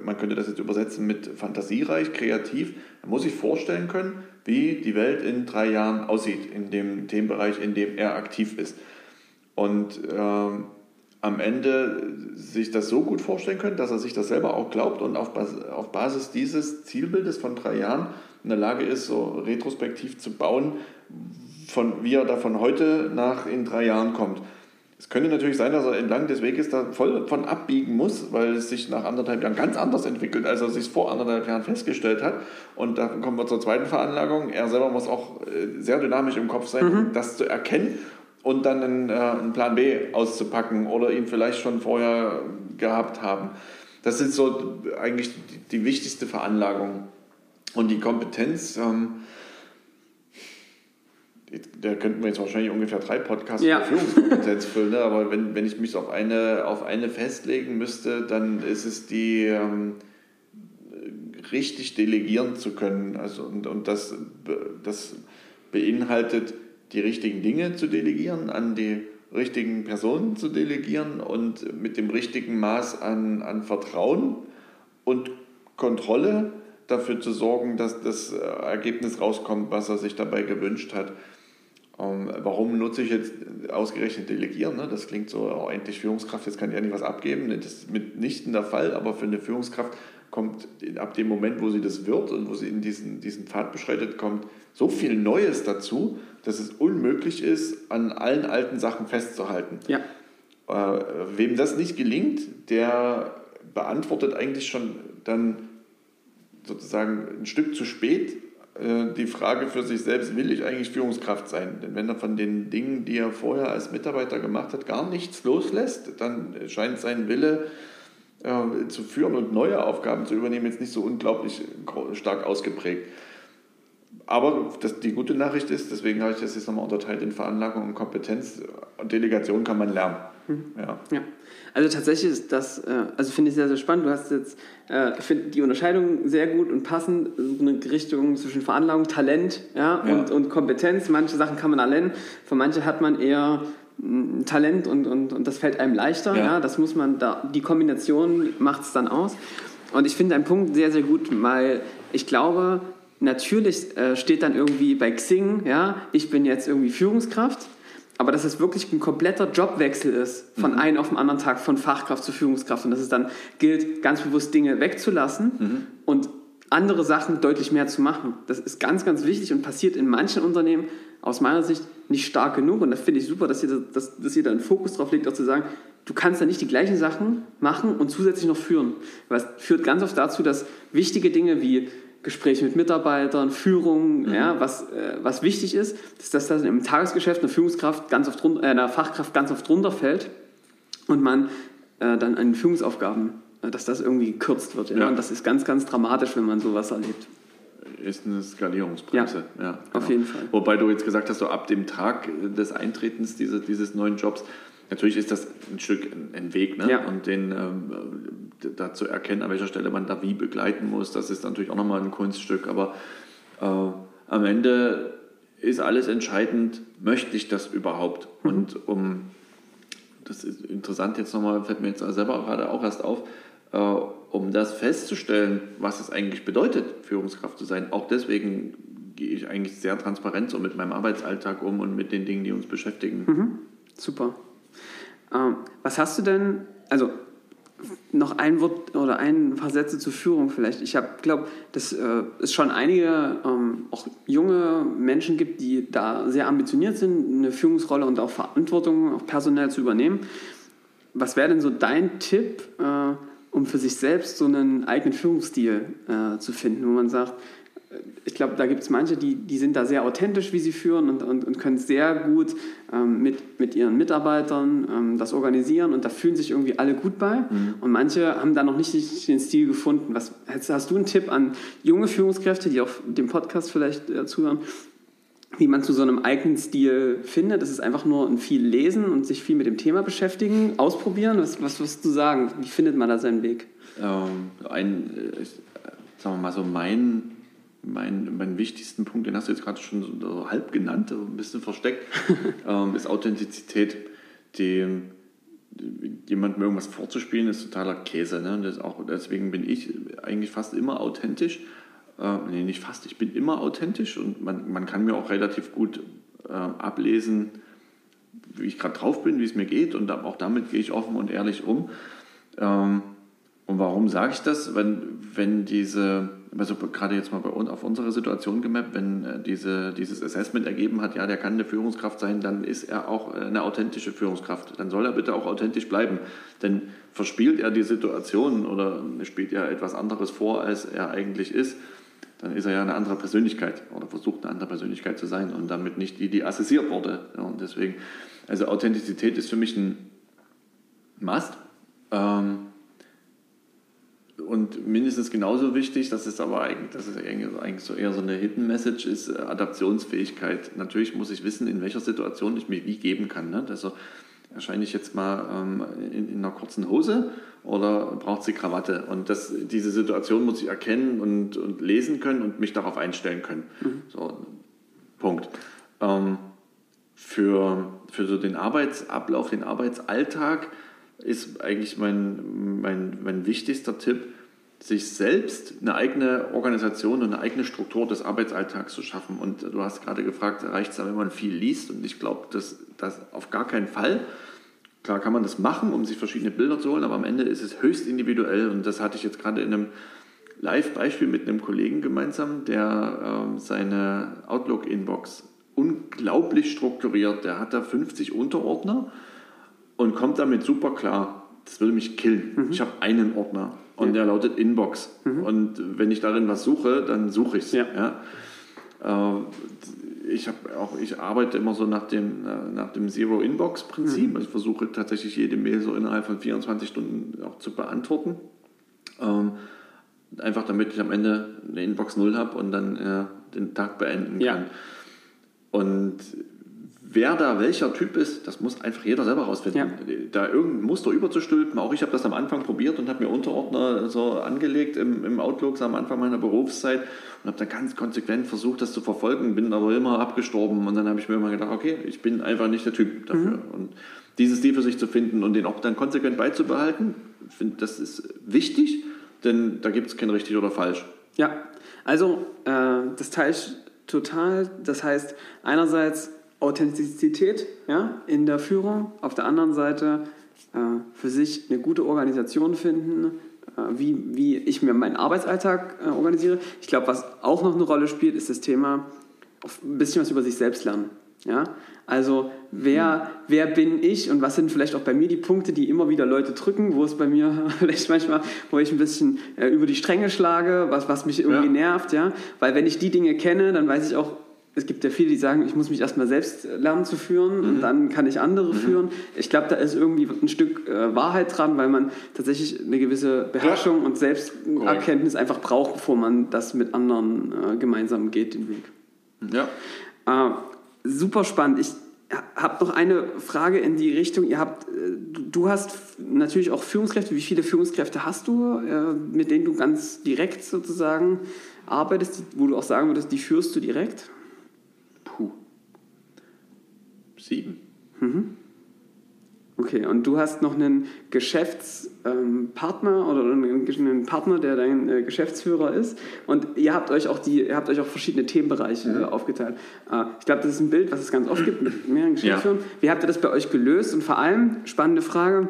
[SPEAKER 3] man könnte das jetzt übersetzen mit fantasiereich, kreativ. Man muss sich vorstellen können, wie die Welt in drei Jahren aussieht, in dem Themenbereich, in dem er aktiv ist. Und ähm, am Ende sich das so gut vorstellen können, dass er sich das selber auch glaubt und auf, auf Basis dieses Zielbildes von drei Jahren in der Lage ist, so retrospektiv zu bauen, von, wie er da von heute nach in drei Jahren kommt. Es könnte natürlich sein, dass er entlang des Weges da voll von abbiegen muss, weil es sich nach anderthalb Jahren ganz anders entwickelt, als er sich vor anderthalb Jahren festgestellt hat. Und da kommen wir zur zweiten Veranlagung. Er selber muss auch äh, sehr dynamisch im Kopf sein, mhm. um das zu erkennen und dann einen, äh, einen Plan B auszupacken oder ihn vielleicht schon vorher gehabt haben. Das ist so eigentlich die, die wichtigste Veranlagung. Und die Kompetenz, ähm, da könnten wir jetzt wahrscheinlich ungefähr drei Podcasts ja. für Führungskompetenz füllen, ne? aber wenn, wenn ich mich auf eine, auf eine festlegen müsste, dann ist es die, ähm, richtig delegieren zu können. Also, und und das, das beinhaltet die richtigen Dinge zu delegieren, an die richtigen Personen zu delegieren und mit dem richtigen Maß an, an Vertrauen und Kontrolle dafür zu sorgen, dass das Ergebnis rauskommt, was er sich dabei gewünscht hat. Ähm, warum nutze ich jetzt ausgerechnet Delegieren? Ne? Das klingt so, oh, endlich Führungskraft, jetzt kann ich nicht was abgeben. Das ist mitnichten der Fall, aber für eine Führungskraft kommt ab dem Moment, wo sie das wird und wo sie in diesen, diesen Pfad beschreitet, kommt so viel Neues dazu, dass es unmöglich ist, an allen alten Sachen festzuhalten. Ja. Äh, wem das nicht gelingt, der beantwortet eigentlich schon dann sozusagen ein Stück zu spät die Frage für sich selbst, will ich eigentlich Führungskraft sein? Denn wenn er von den Dingen, die er vorher als Mitarbeiter gemacht hat, gar nichts loslässt, dann scheint sein Wille äh, zu führen und neue Aufgaben zu übernehmen jetzt nicht so unglaublich stark ausgeprägt. Aber das, die gute Nachricht ist, deswegen habe ich das jetzt nochmal unterteilt in Veranlagung und Kompetenz. Delegation kann man lernen.
[SPEAKER 2] Mhm. Ja. ja. Also tatsächlich ist das, äh, also finde ich sehr, sehr spannend. Du hast jetzt, äh, ich finde die Unterscheidung sehr gut und passend, so eine Richtung zwischen Veranlagung, Talent ja, ja. Und, und Kompetenz. Manche Sachen kann man erlernen, für manche hat man eher ein Talent und, und, und das fällt einem leichter. Ja. ja das muss man da, die Kombination macht es dann aus. Und ich finde einen Punkt sehr, sehr gut, weil ich glaube, natürlich äh, steht dann irgendwie bei Xing, ja, ich bin jetzt irgendwie Führungskraft, aber dass es wirklich ein kompletter Jobwechsel ist, von mhm. einem auf den anderen Tag, von Fachkraft zu Führungskraft und dass es dann gilt, ganz bewusst Dinge wegzulassen mhm. und andere Sachen deutlich mehr zu machen. Das ist ganz, ganz wichtig und passiert in manchen Unternehmen aus meiner Sicht nicht stark genug. Und das finde ich super, dass ihr, dass, dass ihr da einen Fokus drauf legt, auch zu sagen, du kannst da nicht die gleichen Sachen machen und zusätzlich noch führen. Weil es führt ganz oft dazu, dass wichtige Dinge wie Gespräche mit Mitarbeitern, Führung, mhm. ja, was, äh, was wichtig ist, ist, dass das im Tagesgeschäft eine Führungskraft ganz oft äh, einer Fachkraft ganz oft runterfällt und man äh, dann an den Führungsaufgaben, äh, dass das irgendwie gekürzt wird. Ja? ja? Und das ist ganz, ganz dramatisch, wenn man sowas erlebt.
[SPEAKER 3] Ist eine Skalierungsbremse.
[SPEAKER 2] Ja, ja genau. auf jeden Fall.
[SPEAKER 3] Wobei du jetzt gesagt hast, so ab dem Tag des Eintretens diese, dieses neuen Jobs, natürlich ist das ein Stück ein Weg ne? ja. und den ähm, da zu erkennen, an welcher Stelle man da wie begleiten muss, das ist natürlich auch nochmal ein Kunststück, aber äh, am Ende ist alles entscheidend, möchte ich das überhaupt? Mhm. Und um, das ist interessant jetzt nochmal, fällt mir jetzt selber gerade auch erst auf, äh, um das festzustellen, was es eigentlich bedeutet, Führungskraft zu sein. Auch deswegen gehe ich eigentlich sehr transparent so mit meinem Arbeitsalltag um und mit den Dingen, die uns beschäftigen.
[SPEAKER 2] Mhm. Super. Ähm, was hast du denn, also noch ein Wort oder ein paar Sätze zur Führung vielleicht. Ich glaube, dass äh, es schon einige ähm, auch junge Menschen gibt, die da sehr ambitioniert sind, eine Führungsrolle und auch Verantwortung auch personell zu übernehmen. Was wäre denn so dein Tipp, äh, um für sich selbst so einen eigenen Führungsstil äh, zu finden, wo man sagt, ich glaube, da gibt es manche, die, die sind da sehr authentisch, wie sie führen und, und, und können sehr gut ähm, mit, mit ihren Mitarbeitern ähm, das organisieren und da fühlen sich irgendwie alle gut bei. Mhm. Und manche haben da noch nicht den Stil gefunden. Was, hast, hast du einen Tipp an junge Führungskräfte, die auf dem Podcast vielleicht äh, zuhören, wie man zu so einem eigenen Stil findet? Das ist einfach nur ein viel lesen und sich viel mit dem Thema beschäftigen, ausprobieren. Was, was wirst du sagen? Wie findet man da seinen Weg?
[SPEAKER 3] Ähm, ein, äh, sagen wir mal so, mein mein, mein wichtigsten Punkt, den hast du jetzt gerade schon so halb genannt, ein bisschen versteckt, ähm, ist Authentizität. Die, jemandem irgendwas vorzuspielen, ist totaler Käse. Ne? Das auch, deswegen bin ich eigentlich fast immer authentisch. Äh, nee, nicht fast, ich bin immer authentisch und man, man kann mir auch relativ gut äh, ablesen, wie ich gerade drauf bin, wie es mir geht und auch damit gehe ich offen und ehrlich um. Ähm, und warum sage ich das? Wenn, wenn diese also gerade jetzt mal bei auf unsere Situation gemappt, wenn äh, diese, dieses Assessment ergeben hat, ja, der kann eine Führungskraft sein, dann ist er auch äh, eine authentische Führungskraft. Dann soll er bitte auch authentisch bleiben. Denn verspielt er die Situation oder spielt er etwas anderes vor, als er eigentlich ist, dann ist er ja eine andere Persönlichkeit oder versucht eine andere Persönlichkeit zu sein und damit nicht die, die assessiert wurde. und deswegen, also Authentizität ist für mich ein Must. Ähm, und mindestens genauso wichtig, das ist aber eigentlich, das ist eigentlich so eher so eine Hidden Message, ist äh, Adaptionsfähigkeit. Natürlich muss ich wissen, in welcher Situation ich mich wie geben kann. Ne? Also erscheine ich jetzt mal ähm, in, in, einer kurzen Hose oder braucht sie Krawatte? Und das, diese Situation muss ich erkennen und, und lesen können und mich darauf einstellen können. Mhm. So, Punkt. Ähm, für, für so den Arbeitsablauf, den Arbeitsalltag ist eigentlich mein, mein, mein wichtigster Tipp, sich selbst eine eigene Organisation und eine eigene Struktur des Arbeitsalltags zu schaffen. Und du hast gerade gefragt, reicht es da, wenn man viel liest? Und ich glaube, das, das auf gar keinen Fall. Klar kann man das machen, um sich verschiedene Bilder zu holen, aber am Ende ist es höchst individuell. Und das hatte ich jetzt gerade in einem Live-Beispiel mit einem Kollegen gemeinsam, der ähm, seine Outlook-Inbox unglaublich strukturiert. Der hat da 50 Unterordner und kommt damit super klar. Das würde mich killen. Mhm. Ich habe einen Ordner und ja. der lautet Inbox. Mhm. Und wenn ich darin was suche, dann suche ich es. Ja. ja. Äh, ich, auch, ich arbeite immer so nach dem, nach dem Zero-Inbox-Prinzip. Mhm. Also ich versuche tatsächlich jede Mail so innerhalb von 24 Stunden auch zu beantworten. Ähm, einfach damit ich am Ende eine Inbox null habe und dann äh, den Tag beenden kann. Ja. Und wer da welcher Typ ist, das muss einfach jeder selber rausfinden. Ja. Da irgendein Muster überzustülpen, auch ich habe das am Anfang probiert und habe mir Unterordner so angelegt im, im Outlook am Anfang meiner Berufszeit und habe dann ganz konsequent versucht, das zu verfolgen, bin aber immer abgestorben und dann habe ich mir immer gedacht, okay, ich bin einfach nicht der Typ dafür. Mhm. Und dieses Stil für sich zu finden und den auch dann konsequent beizubehalten, finde das ist wichtig, denn da gibt es kein richtig oder falsch.
[SPEAKER 2] Ja, also äh, das teile ich total. Das heißt, einerseits Authentizität ja, in der Führung, auf der anderen Seite äh, für sich eine gute Organisation finden, äh, wie, wie ich mir meinen Arbeitsalltag äh, organisiere. Ich glaube, was auch noch eine Rolle spielt, ist das Thema, ein bisschen was über sich selbst lernen. Ja? Also wer, wer bin ich und was sind vielleicht auch bei mir die Punkte, die immer wieder Leute drücken, wo es bei mir vielleicht manchmal, wo ich ein bisschen äh, über die Stränge schlage, was, was mich irgendwie ja. nervt, ja. Weil wenn ich die Dinge kenne, dann weiß ich auch, es gibt ja viele, die sagen, ich muss mich erstmal selbst lernen zu führen mhm. und dann kann ich andere mhm. führen. Ich glaube, da ist irgendwie ein Stück äh, Wahrheit dran, weil man tatsächlich eine gewisse Beherrschung ja. und Selbsterkenntnis einfach braucht, bevor man das mit anderen äh, gemeinsam geht, den Weg.
[SPEAKER 3] Ja.
[SPEAKER 2] Äh, super spannend. Ich habe noch eine Frage in die Richtung. Ihr habt, äh, du hast natürlich auch Führungskräfte. Wie viele Führungskräfte hast du, äh, mit denen du ganz direkt sozusagen arbeitest, wo du auch sagen würdest, die führst du direkt?
[SPEAKER 3] Sieben.
[SPEAKER 2] Mhm. Okay, und du hast noch einen Geschäftspartner ähm, oder einen Partner, der dein äh, Geschäftsführer ist. Und ihr habt euch auch die, ihr habt euch auch verschiedene Themenbereiche mhm. aufgeteilt. Äh, ich glaube, das ist ein Bild, was es ganz oft gibt mit mehreren Geschäftsführern. Ja. Wie habt ihr das bei euch gelöst? Und vor allem, spannende Frage,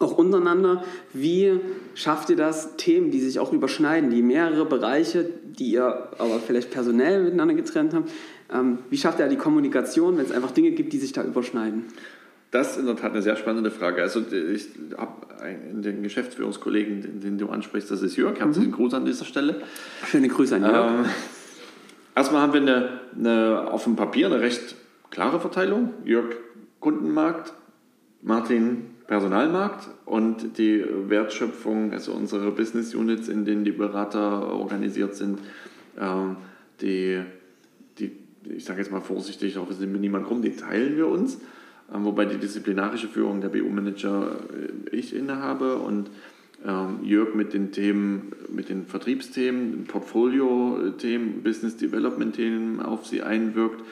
[SPEAKER 2] auch untereinander, wie schafft ihr das, Themen, die sich auch überschneiden, die mehrere Bereiche, die ihr aber vielleicht personell miteinander getrennt habt, wie schafft ihr die Kommunikation, wenn es einfach Dinge gibt, die sich da überschneiden?
[SPEAKER 3] Das ist in der Tat eine sehr spannende Frage. Also ich habe den Geschäftsführungskollegen, den, du ansprichst, das ist Jörg. Herzlichen mhm. Gruß an dieser Stelle.
[SPEAKER 2] Schöne Grüße an Jörg. Ähm,
[SPEAKER 3] erstmal haben wir eine, eine, auf dem Papier eine recht klare Verteilung. Jörg Kundenmarkt, Martin Personalmarkt und die Wertschöpfung, also unsere Business Units, in denen die Berater organisiert sind, ähm, die ich sage jetzt mal vorsichtig, auch wir sind mit niemand rum, die teilen wir uns. Ähm, wobei die disziplinarische Führung der BU-Manager äh, ich innehabe und ähm, Jörg mit den Themen, mit den Vertriebsthemen, Portfolio-Themen, Business Development-Themen auf sie einwirkt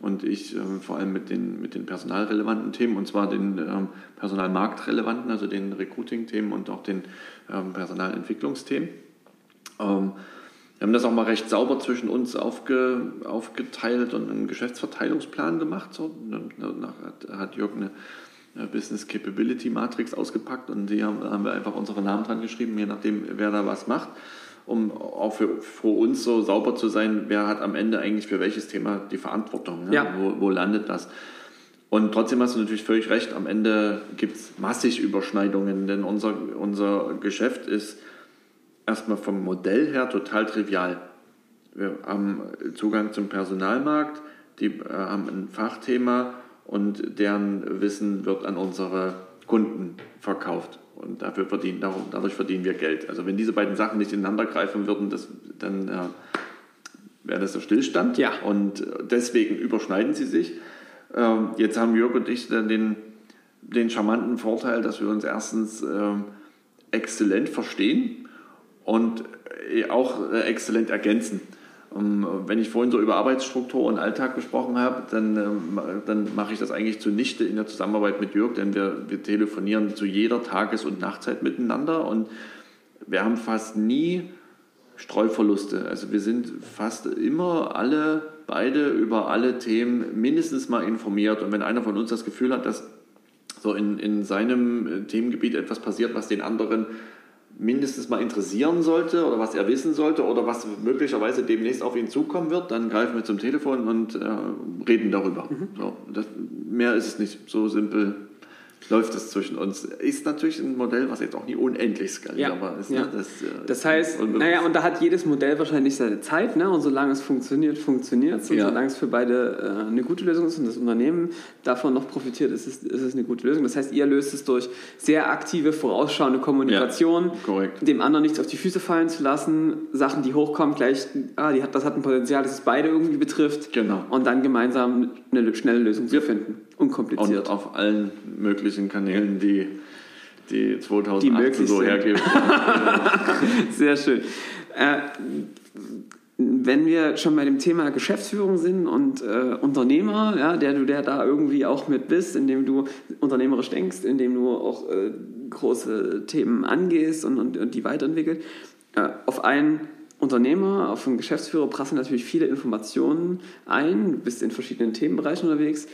[SPEAKER 3] und ich ähm, vor allem mit den, mit den personalrelevanten Themen und zwar den personalmarktrelevanten, also den Recruiting-Themen und auch den Personalentwicklungsthemen. Wir haben das auch mal recht sauber zwischen uns aufge, aufgeteilt und einen Geschäftsverteilungsplan gemacht. So. Danach hat, Jörg eine, eine Business Capability Matrix ausgepackt und die haben, haben, wir einfach unsere Namen dran geschrieben, je nachdem, wer da was macht, um auch für, für uns so sauber zu sein, wer hat am Ende eigentlich für welches Thema die Verantwortung, ne? ja. wo, wo landet das. Und trotzdem hast du natürlich völlig recht, am Ende gibt es massig Überschneidungen, denn unser, unser Geschäft ist erstmal vom Modell her total trivial. Wir haben Zugang zum Personalmarkt, die äh, haben ein Fachthema und deren Wissen wird an unsere Kunden verkauft. Und dafür verdienen, darum, dadurch verdienen wir Geld. Also wenn diese beiden Sachen nicht ineinander greifen würden, das, dann äh, wäre das der Stillstand.
[SPEAKER 2] Ja.
[SPEAKER 3] Und deswegen überschneiden sie sich. Ähm, jetzt haben Jörg und ich dann den, den charmanten Vorteil, dass wir uns erstens ähm, exzellent verstehen und äh, auch äh, exzellent ergänzen. Ähm, wenn ich vorhin so über Arbeitsstruktur und Alltag gesprochen habe, dann, ähm, dann mache ich das eigentlich zunichte in der Zusammenarbeit mit Jörg, denn wir, wir telefonieren zu jeder Tages- und Nachtzeit miteinander und wir haben fast nie Streuverluste. Also wir sind fast immer alle beide über alle Themen mindestens mal informiert und wenn einer von uns das Gefühl hat, dass so in, in seinem äh, Themengebiet etwas passiert, was den anderen mindestens mal interessieren sollte oder was er wissen sollte oder was möglicherweise demnächst auf ihn zukommen wird, dann greifen wir zum Telefon und äh, reden darüber. Mhm. So, das, mehr ist es nicht. So simpel läuft es zwischen uns. Ist natürlich ein Modell, was jetzt auch nie unendlich skalierbar
[SPEAKER 2] Ja,
[SPEAKER 3] ist.
[SPEAKER 2] ja.
[SPEAKER 3] Ne? Das, äh,
[SPEAKER 2] Das heißt, naja, und da hat jedes Modell wahrscheinlich seine Zeit, ne? Und solange es funktioniert, funktioniert es. Und
[SPEAKER 3] Ja.
[SPEAKER 2] solange es für beide äh, eine gute Lösung ist und das Unternehmen davon noch profitiert, ist es, ist es eine gute Lösung. Das heißt, ihr löst es durch sehr aktive, vorausschauende Kommunikation,
[SPEAKER 3] Ja,
[SPEAKER 2] dem anderen nichts auf die Füße fallen zu lassen, Sachen, die hochkommen, gleich, ah, die hat, das hat ein Potenzial, das es beide irgendwie betrifft.
[SPEAKER 3] Genau.
[SPEAKER 2] Und dann gemeinsam eine schnelle Lösung zu finden. Unkompliziert.
[SPEAKER 3] Und auf allen möglichen Kanälen, die, die 2018
[SPEAKER 2] Die
[SPEAKER 3] so hergeben.
[SPEAKER 2] Sehr schön. Äh, wenn wir schon bei dem Thema Geschäftsführung sind und äh, Unternehmer, ja, der du der da irgendwie auch mit bist, indem du unternehmerisch denkst, indem du auch äh, große Themen angehst und, und, und die weiterentwickelt, äh, auf einen Unternehmer, auf einen Geschäftsführer prasseln natürlich viele Informationen ein. Du bist in verschiedenen Themenbereichen unterwegs,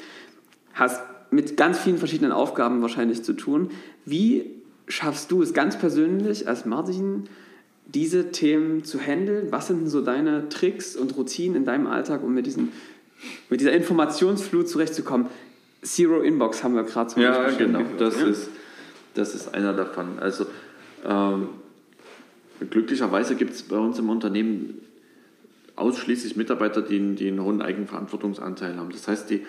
[SPEAKER 2] hast mit ganz vielen verschiedenen Aufgaben wahrscheinlich zu tun. Wie schaffst du es ganz persönlich als Martin, diese Themen zu handeln? Was sind denn so deine Tricks und Routinen in deinem Alltag, um mit, diesen, mit dieser Informationsflut zurechtzukommen? Zero Inbox haben wir gerade zum
[SPEAKER 3] Ja,
[SPEAKER 2] Beispiel
[SPEAKER 3] genau. Das,
[SPEAKER 2] ja?
[SPEAKER 3] ist, das ist einer davon. Also ähm, glücklicherweise gibt es bei uns im Unternehmen ausschließlich Mitarbeiter, die, die einen hohen Eigenverantwortungsanteil haben. Das heißt, die,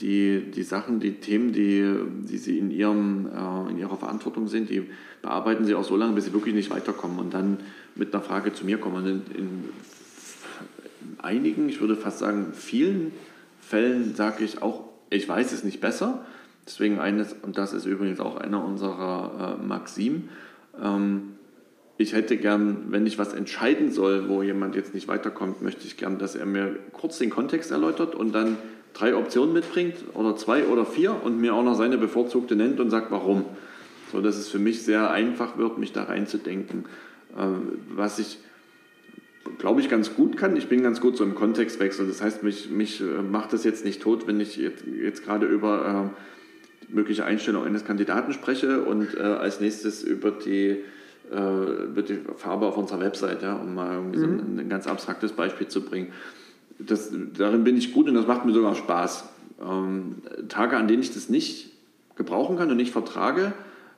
[SPEAKER 3] die, die Sachen, die Themen, die, die sie in, ihrem, äh, in ihrer Verantwortung sind, die bearbeiten sie auch so lange, bis sie wirklich nicht weiterkommen und dann mit einer Frage zu mir kommen. Und in, in einigen, ich würde fast sagen, vielen Fällen sage ich auch, ich weiß es nicht besser. Deswegen eines, und das ist übrigens auch einer unserer äh, Maxim, ähm, ich hätte gern, wenn ich was entscheiden soll, wo jemand jetzt nicht weiterkommt, möchte ich gern, dass er mir kurz den Kontext erläutert und dann drei Optionen mitbringt oder zwei oder vier und mir auch noch seine bevorzugte nennt und sagt, warum. So dass es für mich sehr einfach wird, mich da reinzudenken. Ähm, was ich glaube ich, ganz gut kann. Ich bin ganz gut so im Kontextwechsel. Das heißt, mich, mich äh, macht das jetzt nicht tot, wenn ich jetzt, jetzt gerade über äh, mögliche Einstellung eines Kandidaten spreche und äh, als nächstes über die, äh, über die Farbe auf unserer Website, ja, um mal irgendwie so ein, ein ganz abstraktes Beispiel zu bringen. Das, darin bin ich gut und das macht mir sogar Spaß. Ähm, Tage, an denen ich das nicht gebrauchen kann und nicht vertrage,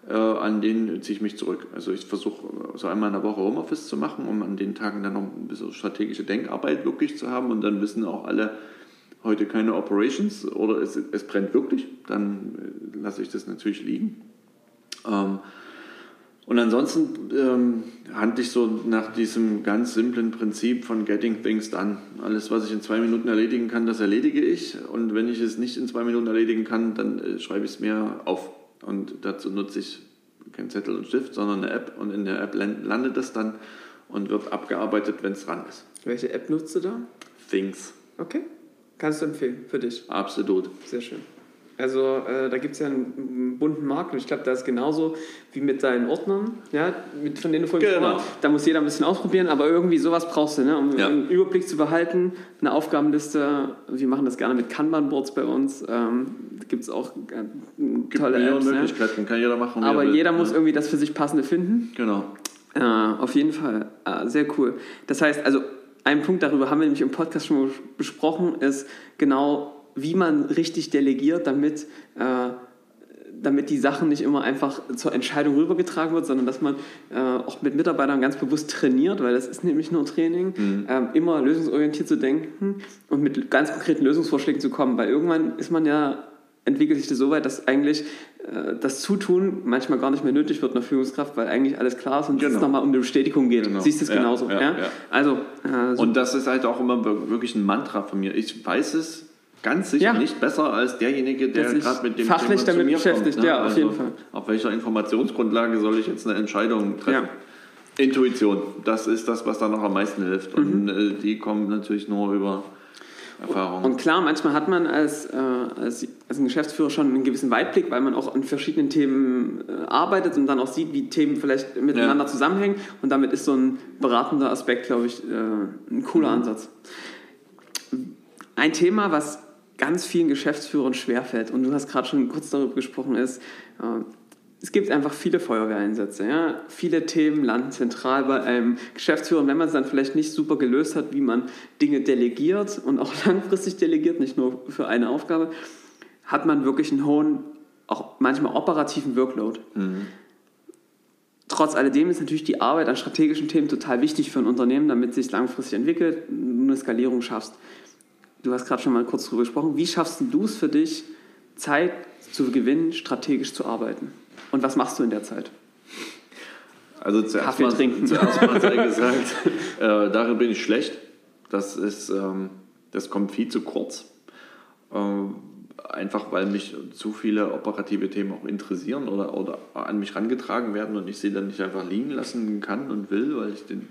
[SPEAKER 3] äh, an denen ziehe ich mich zurück. Also ich versuche so einmal in der Woche Homeoffice zu machen, um an den Tagen dann noch ein bisschen strategische Denkarbeit wirklich zu haben und dann wissen auch alle, heute keine Operations oder es, es brennt wirklich, dann äh, lasse ich das natürlich liegen. Ähm, und ansonsten ähm, handle ich so nach diesem ganz simplen Prinzip von Getting Things Done. Alles, was ich in zwei Minuten erledigen kann, das erledige ich. Und wenn ich es nicht in zwei Minuten erledigen kann, dann äh, schreibe ich es mir auf. Und dazu nutze ich keinen Zettel und Stift, sondern eine App. Und in der App land- landet es dann und wird abgearbeitet, wenn es dran ist.
[SPEAKER 2] Welche App nutzt du da?
[SPEAKER 3] Things.
[SPEAKER 2] Okay. Kannst du empfehlen für dich.
[SPEAKER 3] Absolut.
[SPEAKER 2] Sehr schön. Also äh, da gibt es ja einen, einen bunten Markt und ich glaube, da ist genauso wie mit deinen Ordnern, ja, mit, von denen du vorhin
[SPEAKER 3] Genau.
[SPEAKER 2] hast. Da muss jeder ein bisschen ausprobieren, aber irgendwie sowas brauchst du, ne, um
[SPEAKER 3] Ja.
[SPEAKER 2] einen Überblick zu behalten, eine Aufgabenliste. Wir machen das gerne mit Kanban-Boards bei uns. Ähm, da gibt es auch äh,
[SPEAKER 3] Gibt
[SPEAKER 2] tolle Apps. Ne?
[SPEAKER 3] Möglichkeiten, kann jeder machen. er
[SPEAKER 2] Aber
[SPEAKER 3] will.
[SPEAKER 2] jeder muss
[SPEAKER 3] Ja.
[SPEAKER 2] irgendwie das für sich passende finden.
[SPEAKER 3] Genau.
[SPEAKER 2] Äh, auf jeden Fall. Äh, sehr cool. Das heißt, also ein Punkt darüber haben wir nämlich im Podcast schon besprochen, ist genau, wie man richtig delegiert, damit, äh, damit die Sachen nicht immer einfach zur Entscheidung rübergetragen wird, sondern dass man äh, auch mit Mitarbeitern ganz bewusst trainiert, weil das ist nämlich nur Training, ähm, immer lösungsorientiert zu denken und mit ganz konkreten Lösungsvorschlägen zu kommen, weil irgendwann ist man ja entwickelt sich das so weit, dass eigentlich äh, das Zutun manchmal gar nicht mehr nötig wird einer Führungskraft, weil eigentlich alles klar ist und es
[SPEAKER 3] Genau.
[SPEAKER 2] nochmal um eine Bestätigung geht.
[SPEAKER 3] Genau.
[SPEAKER 2] Siehst du es
[SPEAKER 3] Ja,
[SPEAKER 2] genauso?
[SPEAKER 3] ja,
[SPEAKER 2] Ja. Also, äh, so-
[SPEAKER 3] Und das ist halt auch immer wir- wirklich ein Mantra von mir. Ich weiß es ganz sicher
[SPEAKER 2] Ja.
[SPEAKER 3] nicht besser als derjenige, der gerade mit dem
[SPEAKER 2] fachlich
[SPEAKER 3] Thema
[SPEAKER 2] damit
[SPEAKER 3] zu mir
[SPEAKER 2] beschäftigt.
[SPEAKER 3] kommt, ne?
[SPEAKER 2] Ja, auf jeden Fall.
[SPEAKER 3] Auf welcher Informationsgrundlage soll ich jetzt eine Entscheidung treffen?
[SPEAKER 2] Ja.
[SPEAKER 3] Intuition, das ist das, was da noch am meisten hilft. Und äh, die kommen natürlich nur über Erfahrung.
[SPEAKER 2] Und klar, manchmal hat man als, äh, als, als ein Geschäftsführer schon einen gewissen Weitblick, weil man auch an verschiedenen Themen äh, arbeitet und dann auch sieht, wie Themen vielleicht miteinander
[SPEAKER 3] Ja.
[SPEAKER 2] zusammenhängen. Und damit ist so ein beratender Aspekt, glaube ich, äh, ein cooler Ansatz. Ein Thema, was ganz vielen Geschäftsführern schwerfällt, und du hast gerade schon kurz darüber gesprochen, ist, äh, es gibt einfach viele Feuerwehreinsätze. Ja? Viele Themen landen zentral bei einem Geschäftsführer. Und wenn man es dann vielleicht nicht super gelöst hat, wie man Dinge delegiert und auch langfristig delegiert, nicht nur für eine Aufgabe, hat man wirklich einen hohen auch manchmal operativen Workload. Trotz alledem ist natürlich die Arbeit an strategischen Themen total wichtig für ein Unternehmen, damit es sich langfristig entwickelt, du eine Skalierung schaffst. Du hast gerade schon mal kurz darüber gesprochen. Wie schaffst du es für dich, Zeit zu gewinnen, strategisch zu arbeiten? Und was machst du in der Zeit?
[SPEAKER 3] Also zuerst
[SPEAKER 2] Kaffee
[SPEAKER 3] mal,
[SPEAKER 2] trinken.
[SPEAKER 3] zuerst mal sei gesagt, äh, darin bin ich schlecht. Das, ist, ähm, das kommt viel zu kurz. Ähm, einfach weil mich zu viele operative Themen auch interessieren oder, oder an mich rangetragen werden und ich sie dann nicht einfach liegen lassen kann und will, weil ich den,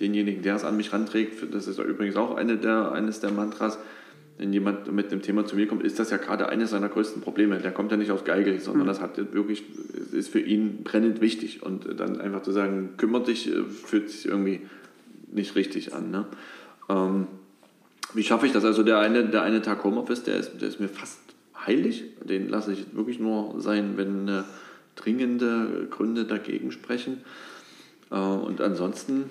[SPEAKER 3] denjenigen, der es an mich ranträgt, das ist übrigens auch eine der, eines der Mantras, wenn jemand mit einem Thema zu mir kommt, ist das ja gerade eines seiner größten Probleme. Der kommt ja nicht aus Geige, sondern das hat wirklich, ist für ihn brennend wichtig. Und dann einfach zu sagen, kümmere dich, äh, fühlt sich irgendwie nicht richtig an. Ne? Ähm, wie schaffe ich das? Also der eine, der eine Tag Homeoffice, der ist, der ist mir fast heilig. Den lasse ich wirklich nur sein, wenn äh, dringende Gründe dagegen sprechen. Äh, und ansonsten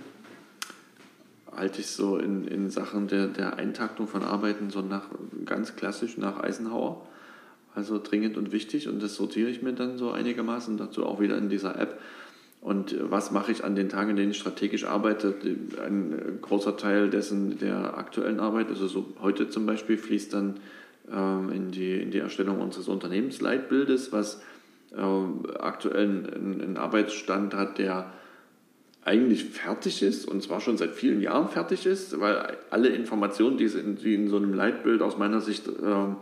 [SPEAKER 3] halte ich so in, in Sachen der, der Eintaktung von Arbeiten so nach ganz klassisch nach Eisenhower. Also dringend und wichtig und das sortiere ich mir dann so einigermaßen dazu auch wieder in dieser App. Und was mache ich an den Tagen, in denen ich strategisch arbeite? Ein großer Teil dessen der aktuellen Arbeit, also so heute zum Beispiel, fließt dann ähm, in, die, in die Erstellung unseres Unternehmensleitbildes, was ähm, aktuell einen, einen Arbeitsstand hat, der eigentlich fertig ist und zwar schon seit vielen Jahren fertig ist, weil alle Informationen, die in, die in so einem Leitbild aus meiner Sicht ähm,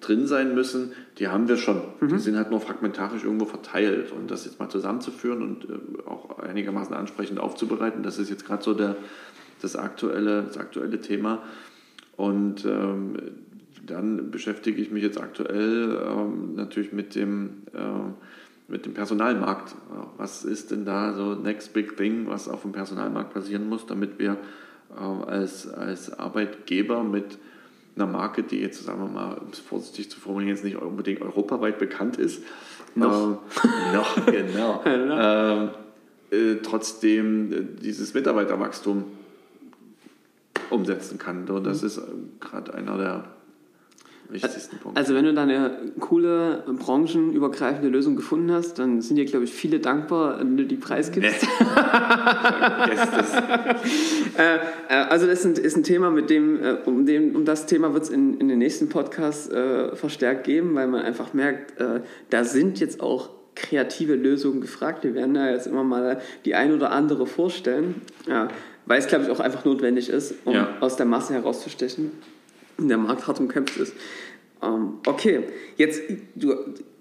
[SPEAKER 3] drin sein müssen, die haben wir schon. Die sind halt nur fragmentarisch irgendwo verteilt. Und das jetzt mal zusammenzuführen und äh, auch einigermaßen ansprechend aufzubereiten, das ist jetzt gerade so der, das, aktuelle, das aktuelle Thema. Und ähm, dann beschäftige ich mich jetzt aktuell ähm, natürlich mit dem, äh, mit dem Personalmarkt. Was ist denn da so next big thing, was auf dem Personalmarkt passieren muss, damit wir äh, als, als Arbeitgeber mit einer Marke, die jetzt, sagen wir mal, um es vorsichtig zu formulieren, jetzt nicht unbedingt europaweit bekannt ist.
[SPEAKER 2] Noch.
[SPEAKER 3] Äh, noch, genau. ähm, äh, trotzdem äh, dieses Mitarbeiterwachstum umsetzen kann. Und das ist äh, gerade einer der wichtigsten Punkte.
[SPEAKER 2] Also wenn du da eine coole, branchenübergreifende Lösung gefunden hast, dann sind dir, glaube ich, viele dankbar, wenn du die preisgibst.
[SPEAKER 3] Vergesst es.
[SPEAKER 2] Äh, äh, also das ist ein, ist ein Thema, mit dem, äh, um, dem, um das Thema wird es in, in den nächsten Podcasts äh, verstärkt geben, weil man einfach merkt, äh, da sind jetzt auch kreative Lösungen gefragt. Wir werden da jetzt immer mal die ein oder andere vorstellen, ja, weil es, glaube ich, auch einfach notwendig ist, um
[SPEAKER 3] Ja.
[SPEAKER 2] aus der Masse herauszustechen. Der Markt hart umkämpft ist. Ähm, okay, jetzt du,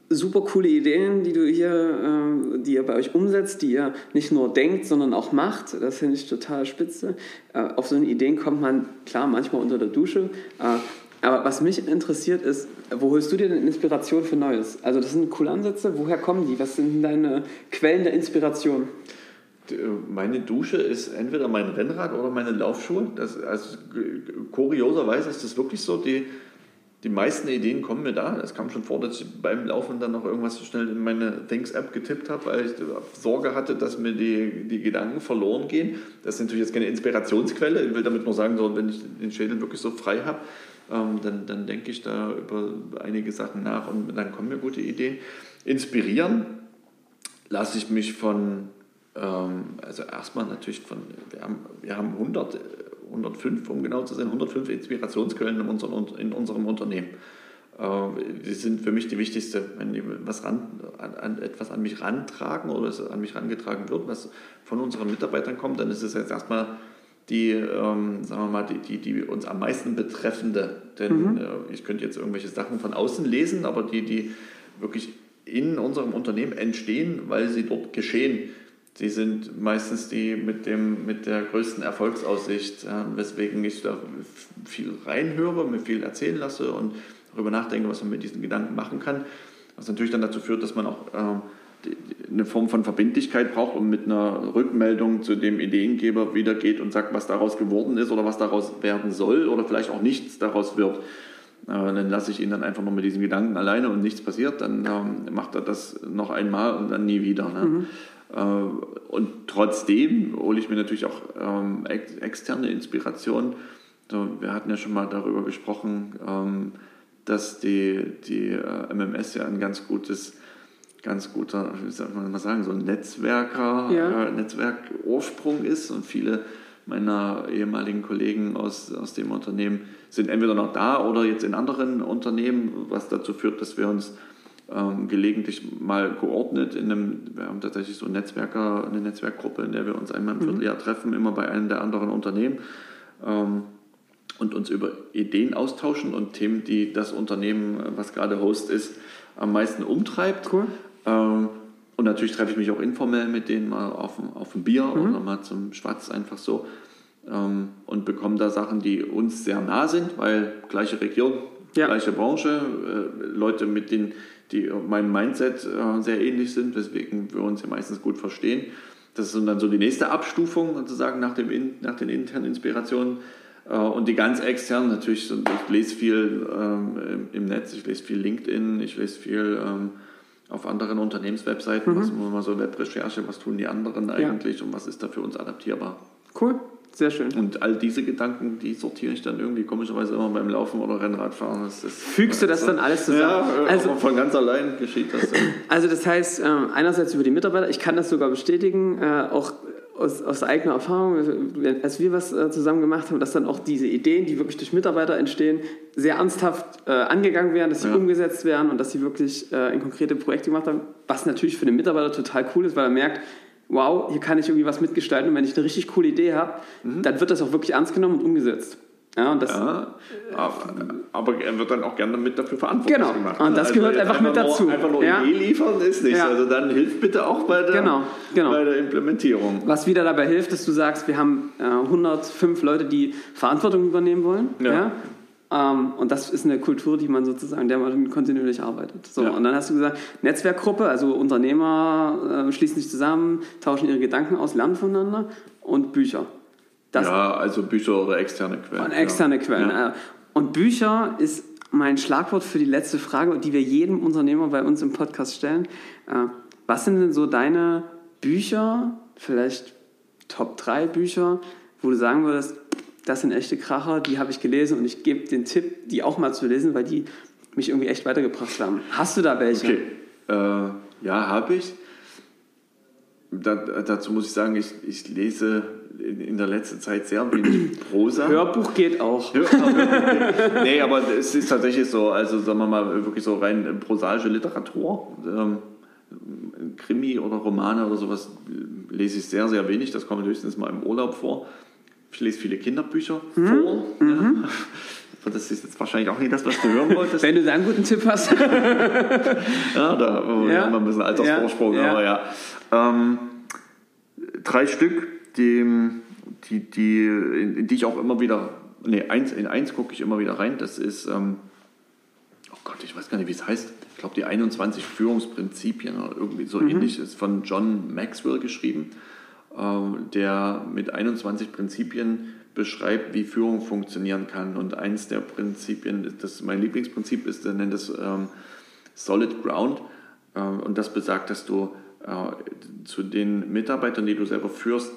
[SPEAKER 2] super coole Ideen, die du hier, ähm, die ihr bei euch umsetzt, die ihr nicht nur denkt, sondern auch macht. Das finde ich total spitze. Äh, auf so eine Ideen kommt man klar manchmal unter der Dusche. Äh, aber was mich interessiert ist, wo holst du dir denn Inspiration für Neues? Also das sind coole Ansätze. Woher kommen die? Was sind deine Quellen der Inspiration?
[SPEAKER 3] Meine Dusche ist entweder mein Rennrad oder meine Laufschuhe. Das, also, kurioserweise ist das wirklich so. Die, die meisten Ideen kommen mir da. Es kam schon vor, dass ich beim Laufen dann noch irgendwas schnell in meine Things-App getippt habe, weil ich Sorge hatte, dass mir die, die Gedanken verloren gehen. Das ist natürlich jetzt keine Inspirationsquelle. Ich will damit nur sagen, so, wenn ich den Schädel wirklich so frei habe, ähm, dann, dann denke ich da über einige Sachen nach und dann kommen mir gute Ideen. Inspirieren lasse ich mich von ähm, also erstmal natürlich von, wir haben, wir haben 100, äh, 105, um genau zu sein, 105 Inspirationsquellen in unserem, in unserem Unternehmen. Äh, Die sind für mich die wichtigste. Wenn die was ran, an, an, etwas an mich rantragen oder es an mich rangetragen wird, was von unseren Mitarbeitern kommt, dann ist es jetzt erstmal die, ähm, sagen wir mal, die, die, die uns am meisten betreffende. Denn äh, ich könnte jetzt irgendwelche Sachen von außen lesen, aber die, die wirklich in unserem Unternehmen entstehen, weil sie dort geschehen, die sind meistens die mit, dem, mit der größten Erfolgsaussicht, ja, weswegen ich da viel reinhöre, mir viel erzählen lasse und darüber nachdenke, was man mit diesen Gedanken machen kann. Was natürlich dann dazu führt, dass man auch die, eine Form von Verbindlichkeit braucht und mit einer Rückmeldung zu dem Ideengeber wieder geht und sagt, was daraus geworden ist oder was daraus werden soll oder vielleicht auch nichts daraus wird. Äh, dann lasse ich ihn dann einfach nur mit diesen Gedanken alleine und nichts passiert, dann ähm, macht er das noch einmal und dann nie wieder. Ne? Äh, und trotzdem hole ich mir natürlich auch ähm, ex externe Inspiration. So, wir hatten ja schon mal darüber gesprochen, ähm, dass die, die äh, MMS ja ein ganz gutes, ganz guter, wie soll man mal sagen, so ein Netzwerker,
[SPEAKER 2] Ja.
[SPEAKER 3] äh, Netzwerkursprung ist und viele meiner ehemaligen Kollegen aus, aus dem Unternehmen sind entweder noch da oder jetzt in anderen Unternehmen, was dazu führt, dass wir uns ähm, gelegentlich mal geordnet in einem, wir haben tatsächlich so ein Netzwerker, eine Netzwerkgruppe, in der wir uns einmal im Vierteljahr treffen, immer bei einem der anderen Unternehmen ähm, und uns über Ideen austauschen und Themen, die das Unternehmen, was gerade Host ist, am meisten umtreibt.
[SPEAKER 2] Cool.
[SPEAKER 3] Ähm, und natürlich treffe ich mich auch informell mit denen mal auf, ein- auf ein Bier
[SPEAKER 2] Mhm.
[SPEAKER 3] oder mal zum Schwatz einfach so ähm, und bekomme da Sachen, die uns sehr nah sind, weil gleiche Region,
[SPEAKER 2] Ja.
[SPEAKER 3] gleiche Branche, äh, Leute mit denen, die meinem Mindset äh, sehr ähnlich sind, weswegen wir uns ja meistens gut verstehen. Das ist dann so die nächste Abstufung sozusagen nach, dem, nach den internen Inspirationen. Äh, Und die ganz externen natürlich, ich lese viel ähm, im- Netz, ich lese viel LinkedIn, ich lese viel ähm, auf anderen Unternehmenswebseiten, was immer so Webrecherche, was tun die anderen eigentlich und was ist da für uns adaptierbar.
[SPEAKER 2] Cool, sehr schön.
[SPEAKER 3] Und all diese Gedanken, die sortiere ich dann irgendwie komischerweise immer beim Laufen oder Rennradfahren. Das
[SPEAKER 2] Fügst du das dann alles zusammen?
[SPEAKER 3] Ja,
[SPEAKER 2] Also-
[SPEAKER 3] also von ganz allein geschieht das. dann.
[SPEAKER 2] Also das heißt, ähm, einerseits über die Mitarbeiter, ich kann das sogar bestätigen, äh, auch aus, aus eigener Erfahrung, als wir was äh, zusammen gemacht haben, dass dann auch diese Ideen, die wirklich durch Mitarbeiter entstehen, sehr ernsthaft äh, angegangen werden, dass sie
[SPEAKER 3] Ja.
[SPEAKER 2] umgesetzt werden und dass sie wirklich äh, in konkrete Projekte gemacht haben, was natürlich für den Mitarbeiter total cool ist, weil er merkt, wow, hier kann ich irgendwie was mitgestalten und wenn ich eine richtig coole Idee habe, dann wird das auch wirklich ernst genommen und umgesetzt. Ja, und das,
[SPEAKER 3] Ja, aber, er wird dann auch gerne mit dafür verantwortlich
[SPEAKER 2] Genau.
[SPEAKER 3] gemacht. ne?
[SPEAKER 2] Und das gehört
[SPEAKER 3] jetzt
[SPEAKER 2] einfach mit dazu.
[SPEAKER 3] Nur, einfach nur
[SPEAKER 2] Ja.
[SPEAKER 3] Idee liefern ist nicht.
[SPEAKER 2] Ja.
[SPEAKER 3] Also dann hilft bitte auch bei der,
[SPEAKER 2] Genau, genau.
[SPEAKER 3] Bei der Implementierung.
[SPEAKER 2] Was wieder dabei hilft, dass du sagst, wir haben äh, 105 Leute, die Verantwortung übernehmen wollen. Ja.
[SPEAKER 3] Ja.
[SPEAKER 2] Ähm, und das ist eine Kultur, die man sozusagen, der man kontinuierlich arbeitet. So,
[SPEAKER 3] Ja.
[SPEAKER 2] Und dann hast du gesagt, Netzwerkgruppe, also Unternehmer äh, schließen sich zusammen, tauschen ihre Gedanken aus, lernen voneinander und Bücher. Das
[SPEAKER 3] ja, also Bücher oder externe Quellen.
[SPEAKER 2] und externe
[SPEAKER 3] ja.
[SPEAKER 2] Quellen.
[SPEAKER 3] Ja.
[SPEAKER 2] äh. Und Bücher ist mein Schlagwort für die letzte Frage, die wir jedem Unternehmer bei uns im Podcast stellen. Äh, Was sind denn so deine Bücher, vielleicht Top 3 Bücher, wo du sagen würdest, das sind echte Kracher, die habe ich gelesen und ich gebe den Tipp, die auch mal zu lesen, weil die mich irgendwie echt weitergebracht haben. Hast du da welche?
[SPEAKER 3] Okay, äh, ja, habe ich. Da, dazu muss ich sagen, ich, ich lese in, in der letzten Zeit sehr wenig Prosa.
[SPEAKER 2] Hörbuch geht auch.
[SPEAKER 3] nee, aber es ist tatsächlich so, also sagen wir mal, wirklich so rein prosaische Literatur. Ähm, Krimi oder Romane oder sowas lese ich sehr, sehr wenig. Das kommt höchstens mal im Urlaub vor. Ich lese viele Kinderbücher
[SPEAKER 2] Mhm.
[SPEAKER 3] vor. Ja. Aber Das ist jetzt wahrscheinlich auch nicht das, was du hören wolltest.
[SPEAKER 2] Wenn du da einen guten Tipp hast.
[SPEAKER 3] Ja, da oh,
[SPEAKER 2] Ja.
[SPEAKER 3] haben wir ein bisschen Altersvorsprung,
[SPEAKER 2] Ja, ja.
[SPEAKER 3] aber ja. Ähm, drei Stück, die, die, die, in, die ich auch immer wieder, nee, eins, in eins gucke ich immer wieder rein. Das ist, ähm, oh Gott, ich weiß gar nicht, wie es heißt. Ich glaube, die 21 Führungsprinzipien oder irgendwie so ähnlich ist von John Maxwell geschrieben, der mit 21 Prinzipien beschreibt, wie Führung funktionieren kann. Und eins der Prinzipien, das mein Lieblingsprinzip ist, er nennt es ähm, Solid Ground. Äh, Und das besagt, dass du äh, zu den Mitarbeitern, die du selber führst,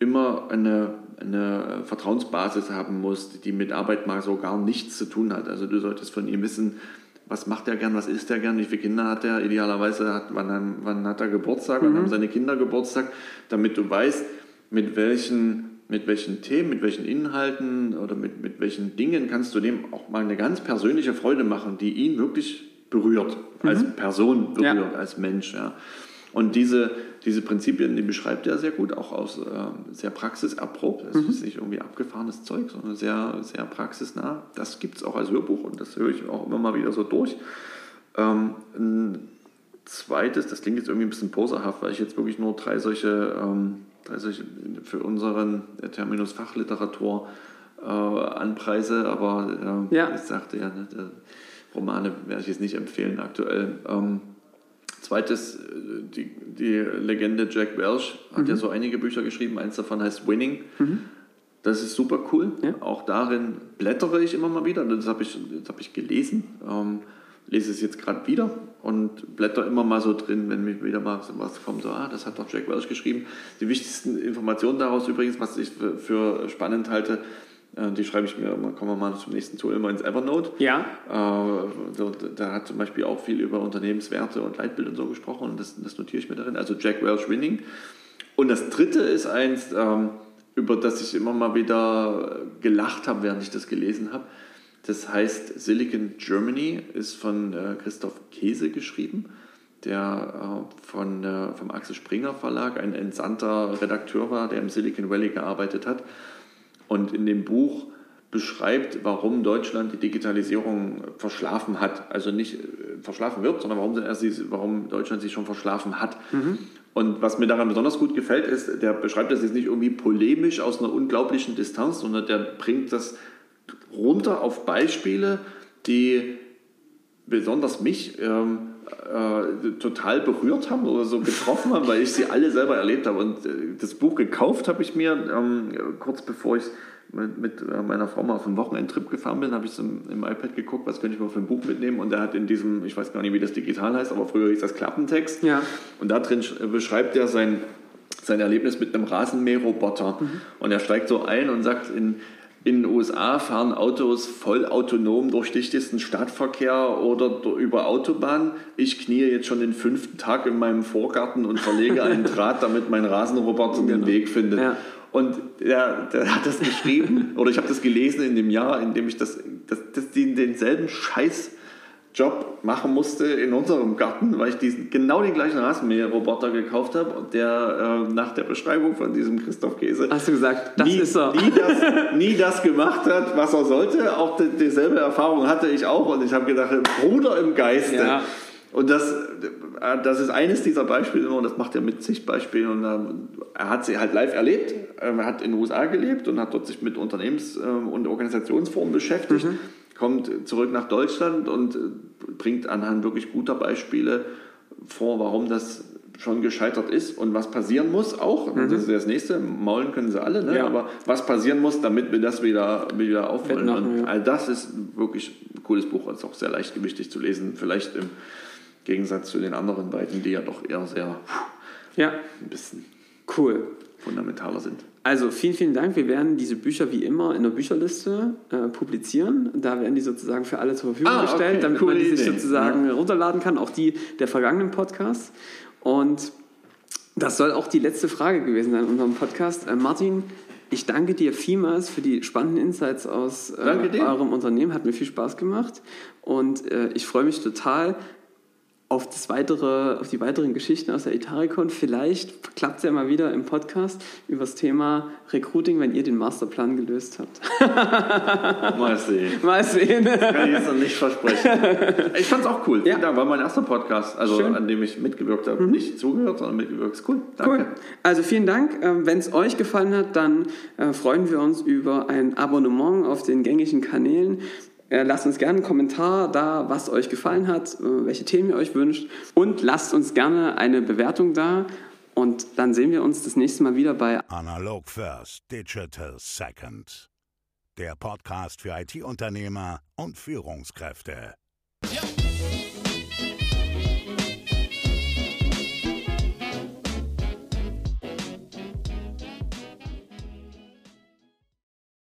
[SPEAKER 3] immer eine, eine Vertrauensbasis haben musst, die mit Arbeit mal so gar nichts zu tun hat. Also du solltest von ihm wissen, was macht er gern, was isst er gern, wie viele Kinder hat er, idealerweise hat, wann, wann hat er Geburtstag, wann haben seine Kinder Geburtstag, damit du weißt, mit welchen, mit welchen Themen, mit welchen Inhalten oder mit, mit welchen Dingen kannst du dem auch mal eine ganz persönliche Freude machen, die ihn wirklich berührt, als Person berührt,
[SPEAKER 2] Ja.
[SPEAKER 3] als Mensch. Ja. Und diese, diese Prinzipien, die beschreibt er sehr gut, auch aus ähm, sehr praxiserprobt. Das ist nicht irgendwie abgefahrenes Zeug, sondern sehr, sehr praxisnah. Das gibt es auch als Hörbuch und das höre ich auch immer mal wieder so durch. Ähm, ein zweites, das klingt jetzt irgendwie ein bisschen poserhaft, weil ich jetzt wirklich nur drei solche, ähm, drei solche für unseren äh, Terminus Fachliteratur äh, anpreise, aber äh,
[SPEAKER 2] Ja.
[SPEAKER 3] ich sagte ja, ne, Romane werde ich jetzt nicht empfehlen aktuell. Ähm, zweites, äh, die, die Legende Jack Welch hat ja so einige Bücher geschrieben, eins davon heißt Winning. Das ist super cool.
[SPEAKER 2] Ja.
[SPEAKER 3] Auch darin blättere ich immer mal wieder. Das habe ich, das hab ich gelesen. Ähm, lese es jetzt gerade wieder und blätter immer mal so drin, wenn mir wieder mal was kommt, so, ah, das hat doch Jack Welch geschrieben. Die wichtigsten Informationen daraus übrigens, was ich für, spannend halte, die schreibe ich mir, kommen wir mal zum nächsten Tool, immer ins Evernote.
[SPEAKER 2] Ja.
[SPEAKER 3] Äh, da hat zum Beispiel auch viel über Unternehmenswerte und Leitbild und so gesprochen und das, das notiere ich mir darin. Also Jack Welch Winning. Und das dritte ist eins, ähm, über das ich immer mal wieder gelacht habe, während ich das gelesen habe. Das heißt Silicon Germany, ist von äh, Christoph Käse geschrieben, der äh, von, äh, vom Axel Springer Verlag ein entsandter Redakteur war, der im Silicon Valley gearbeitet hat. Und in dem Buch beschreibt, warum Deutschland die Digitalisierung verschlafen hat. Also nicht verschlafen wird, sondern warum, warum Deutschland sich schon verschlafen hat. Mhm. Und was mir daran besonders gut gefällt, ist, der beschreibt das jetzt nicht irgendwie polemisch aus einer unglaublichen Distanz, sondern der bringt das runter auf Beispiele, die besonders mich ähm, äh, total berührt haben oder so getroffen haben, weil ich sie alle selber erlebt habe. Und äh, das Buch gekauft habe ich mir ähm, kurz bevor ich mit, mit äh, meiner Frau mal auf einen Wochenendtrip gefahren bin, habe ich im, im, iPad geguckt, was könnte ich mal für ein Buch mitnehmen. Und er hat in diesem, ich weiß gar nicht, wie das digital heißt, aber früher hieß das Klappentext.
[SPEAKER 2] Ja.
[SPEAKER 3] Und da drin beschreibt er sein, sein Erlebnis mit einem Rasenmäherroboter. Mhm. Und er steigt so ein und sagt, in, in den USA fahren Autos voll autonom durch dichtesten Stadtverkehr oder über Autobahn. Ich knie jetzt schon den fünften Tag in meinem Vorgarten und verlege einen Draht, damit mein Rasenroboter genau. den Weg findet. Ja. Und der, der, hat das geschrieben, oder ich habe das gelesen in dem Jahr, in dem ich das, das, das denselben Scheiß Job machen musste in unserem Garten, weil ich diesen genau den gleichen Rasenmäherroboter gekauft habe und der äh, nach der Beschreibung von diesem Christoph Käse
[SPEAKER 2] hast du gesagt, das
[SPEAKER 3] nie,
[SPEAKER 2] ist er.
[SPEAKER 3] Nie das, nie das gemacht hat, was er sollte. Auch die, dieselbe Erfahrung hatte ich auch und ich habe gedacht, Bruder im Geiste. Ja. Und das, das ist eines dieser Beispiele und das macht er mit zig Beispielen und ähm, er hat sie halt live erlebt. Ähm, er hat in den USA gelebt und hat dort sich mit Unternehmens- ähm, und Organisationsformen beschäftigt. Mhm kommt zurück nach Deutschland und äh, bringt anhand wirklich guter Beispiele vor, warum das schon gescheitert ist und was passieren muss auch. Mhm. Das ist das nächste. Maulen können sie alle, ne? ja. aber was passieren muss, damit wir das wieder, wieder aufholen. und ja. all das ist wirklich ein cooles Buch. Ist auch sehr leichtgewichtig zu lesen. Vielleicht im Gegensatz zu den anderen beiden, die ja doch eher sehr
[SPEAKER 2] ja.
[SPEAKER 3] ein bisschen
[SPEAKER 2] cool.
[SPEAKER 3] fundamentaler sind.
[SPEAKER 2] Also vielen, vielen Dank. Wir werden diese Bücher wie immer in der Bücherliste äh, publizieren. Da werden die sozusagen für alle zur Verfügung ah, gestellt, okay. damit man die sich sozusagen ja. runterladen kann, auch die der vergangenen Podcasts. Und das soll auch die letzte Frage gewesen sein in unserem Podcast. Äh, Martin, ich danke dir vielmals für die spannenden Insights aus äh, eurem Unternehmen. Hat mir viel Spaß gemacht. Und äh, ich freue mich total, auf, das weitere, auf die weiteren Geschichten aus der Itaricon. Vielleicht klappt es ja mal wieder im Podcast über das Thema Recruiting, wenn ihr den Masterplan gelöst habt.
[SPEAKER 3] mal sehen.
[SPEAKER 2] Mal sehen.
[SPEAKER 3] Das kann ich jetzt noch nicht versprechen. Ich fand es auch cool. Ja. Dank, war mein erster Podcast, also Schön. an dem ich mitgewirkt habe. Mhm. Nicht zugehört, sondern mitgewirkt. Cool. Danke. Cool.
[SPEAKER 2] Also vielen Dank. Ähm, wenn es euch gefallen hat, dann äh, freuen wir uns über ein Abonnement auf den gängigen Kanälen. Äh, lasst uns gerne einen Kommentar da, was euch gefallen hat, äh, welche Themen ihr euch wünscht. Und lasst uns gerne eine Bewertung da. Und dann sehen wir uns das nächste Mal wieder bei
[SPEAKER 1] Analog First, Digital Second. Der Podcast für IT-Unternehmer und Führungskräfte.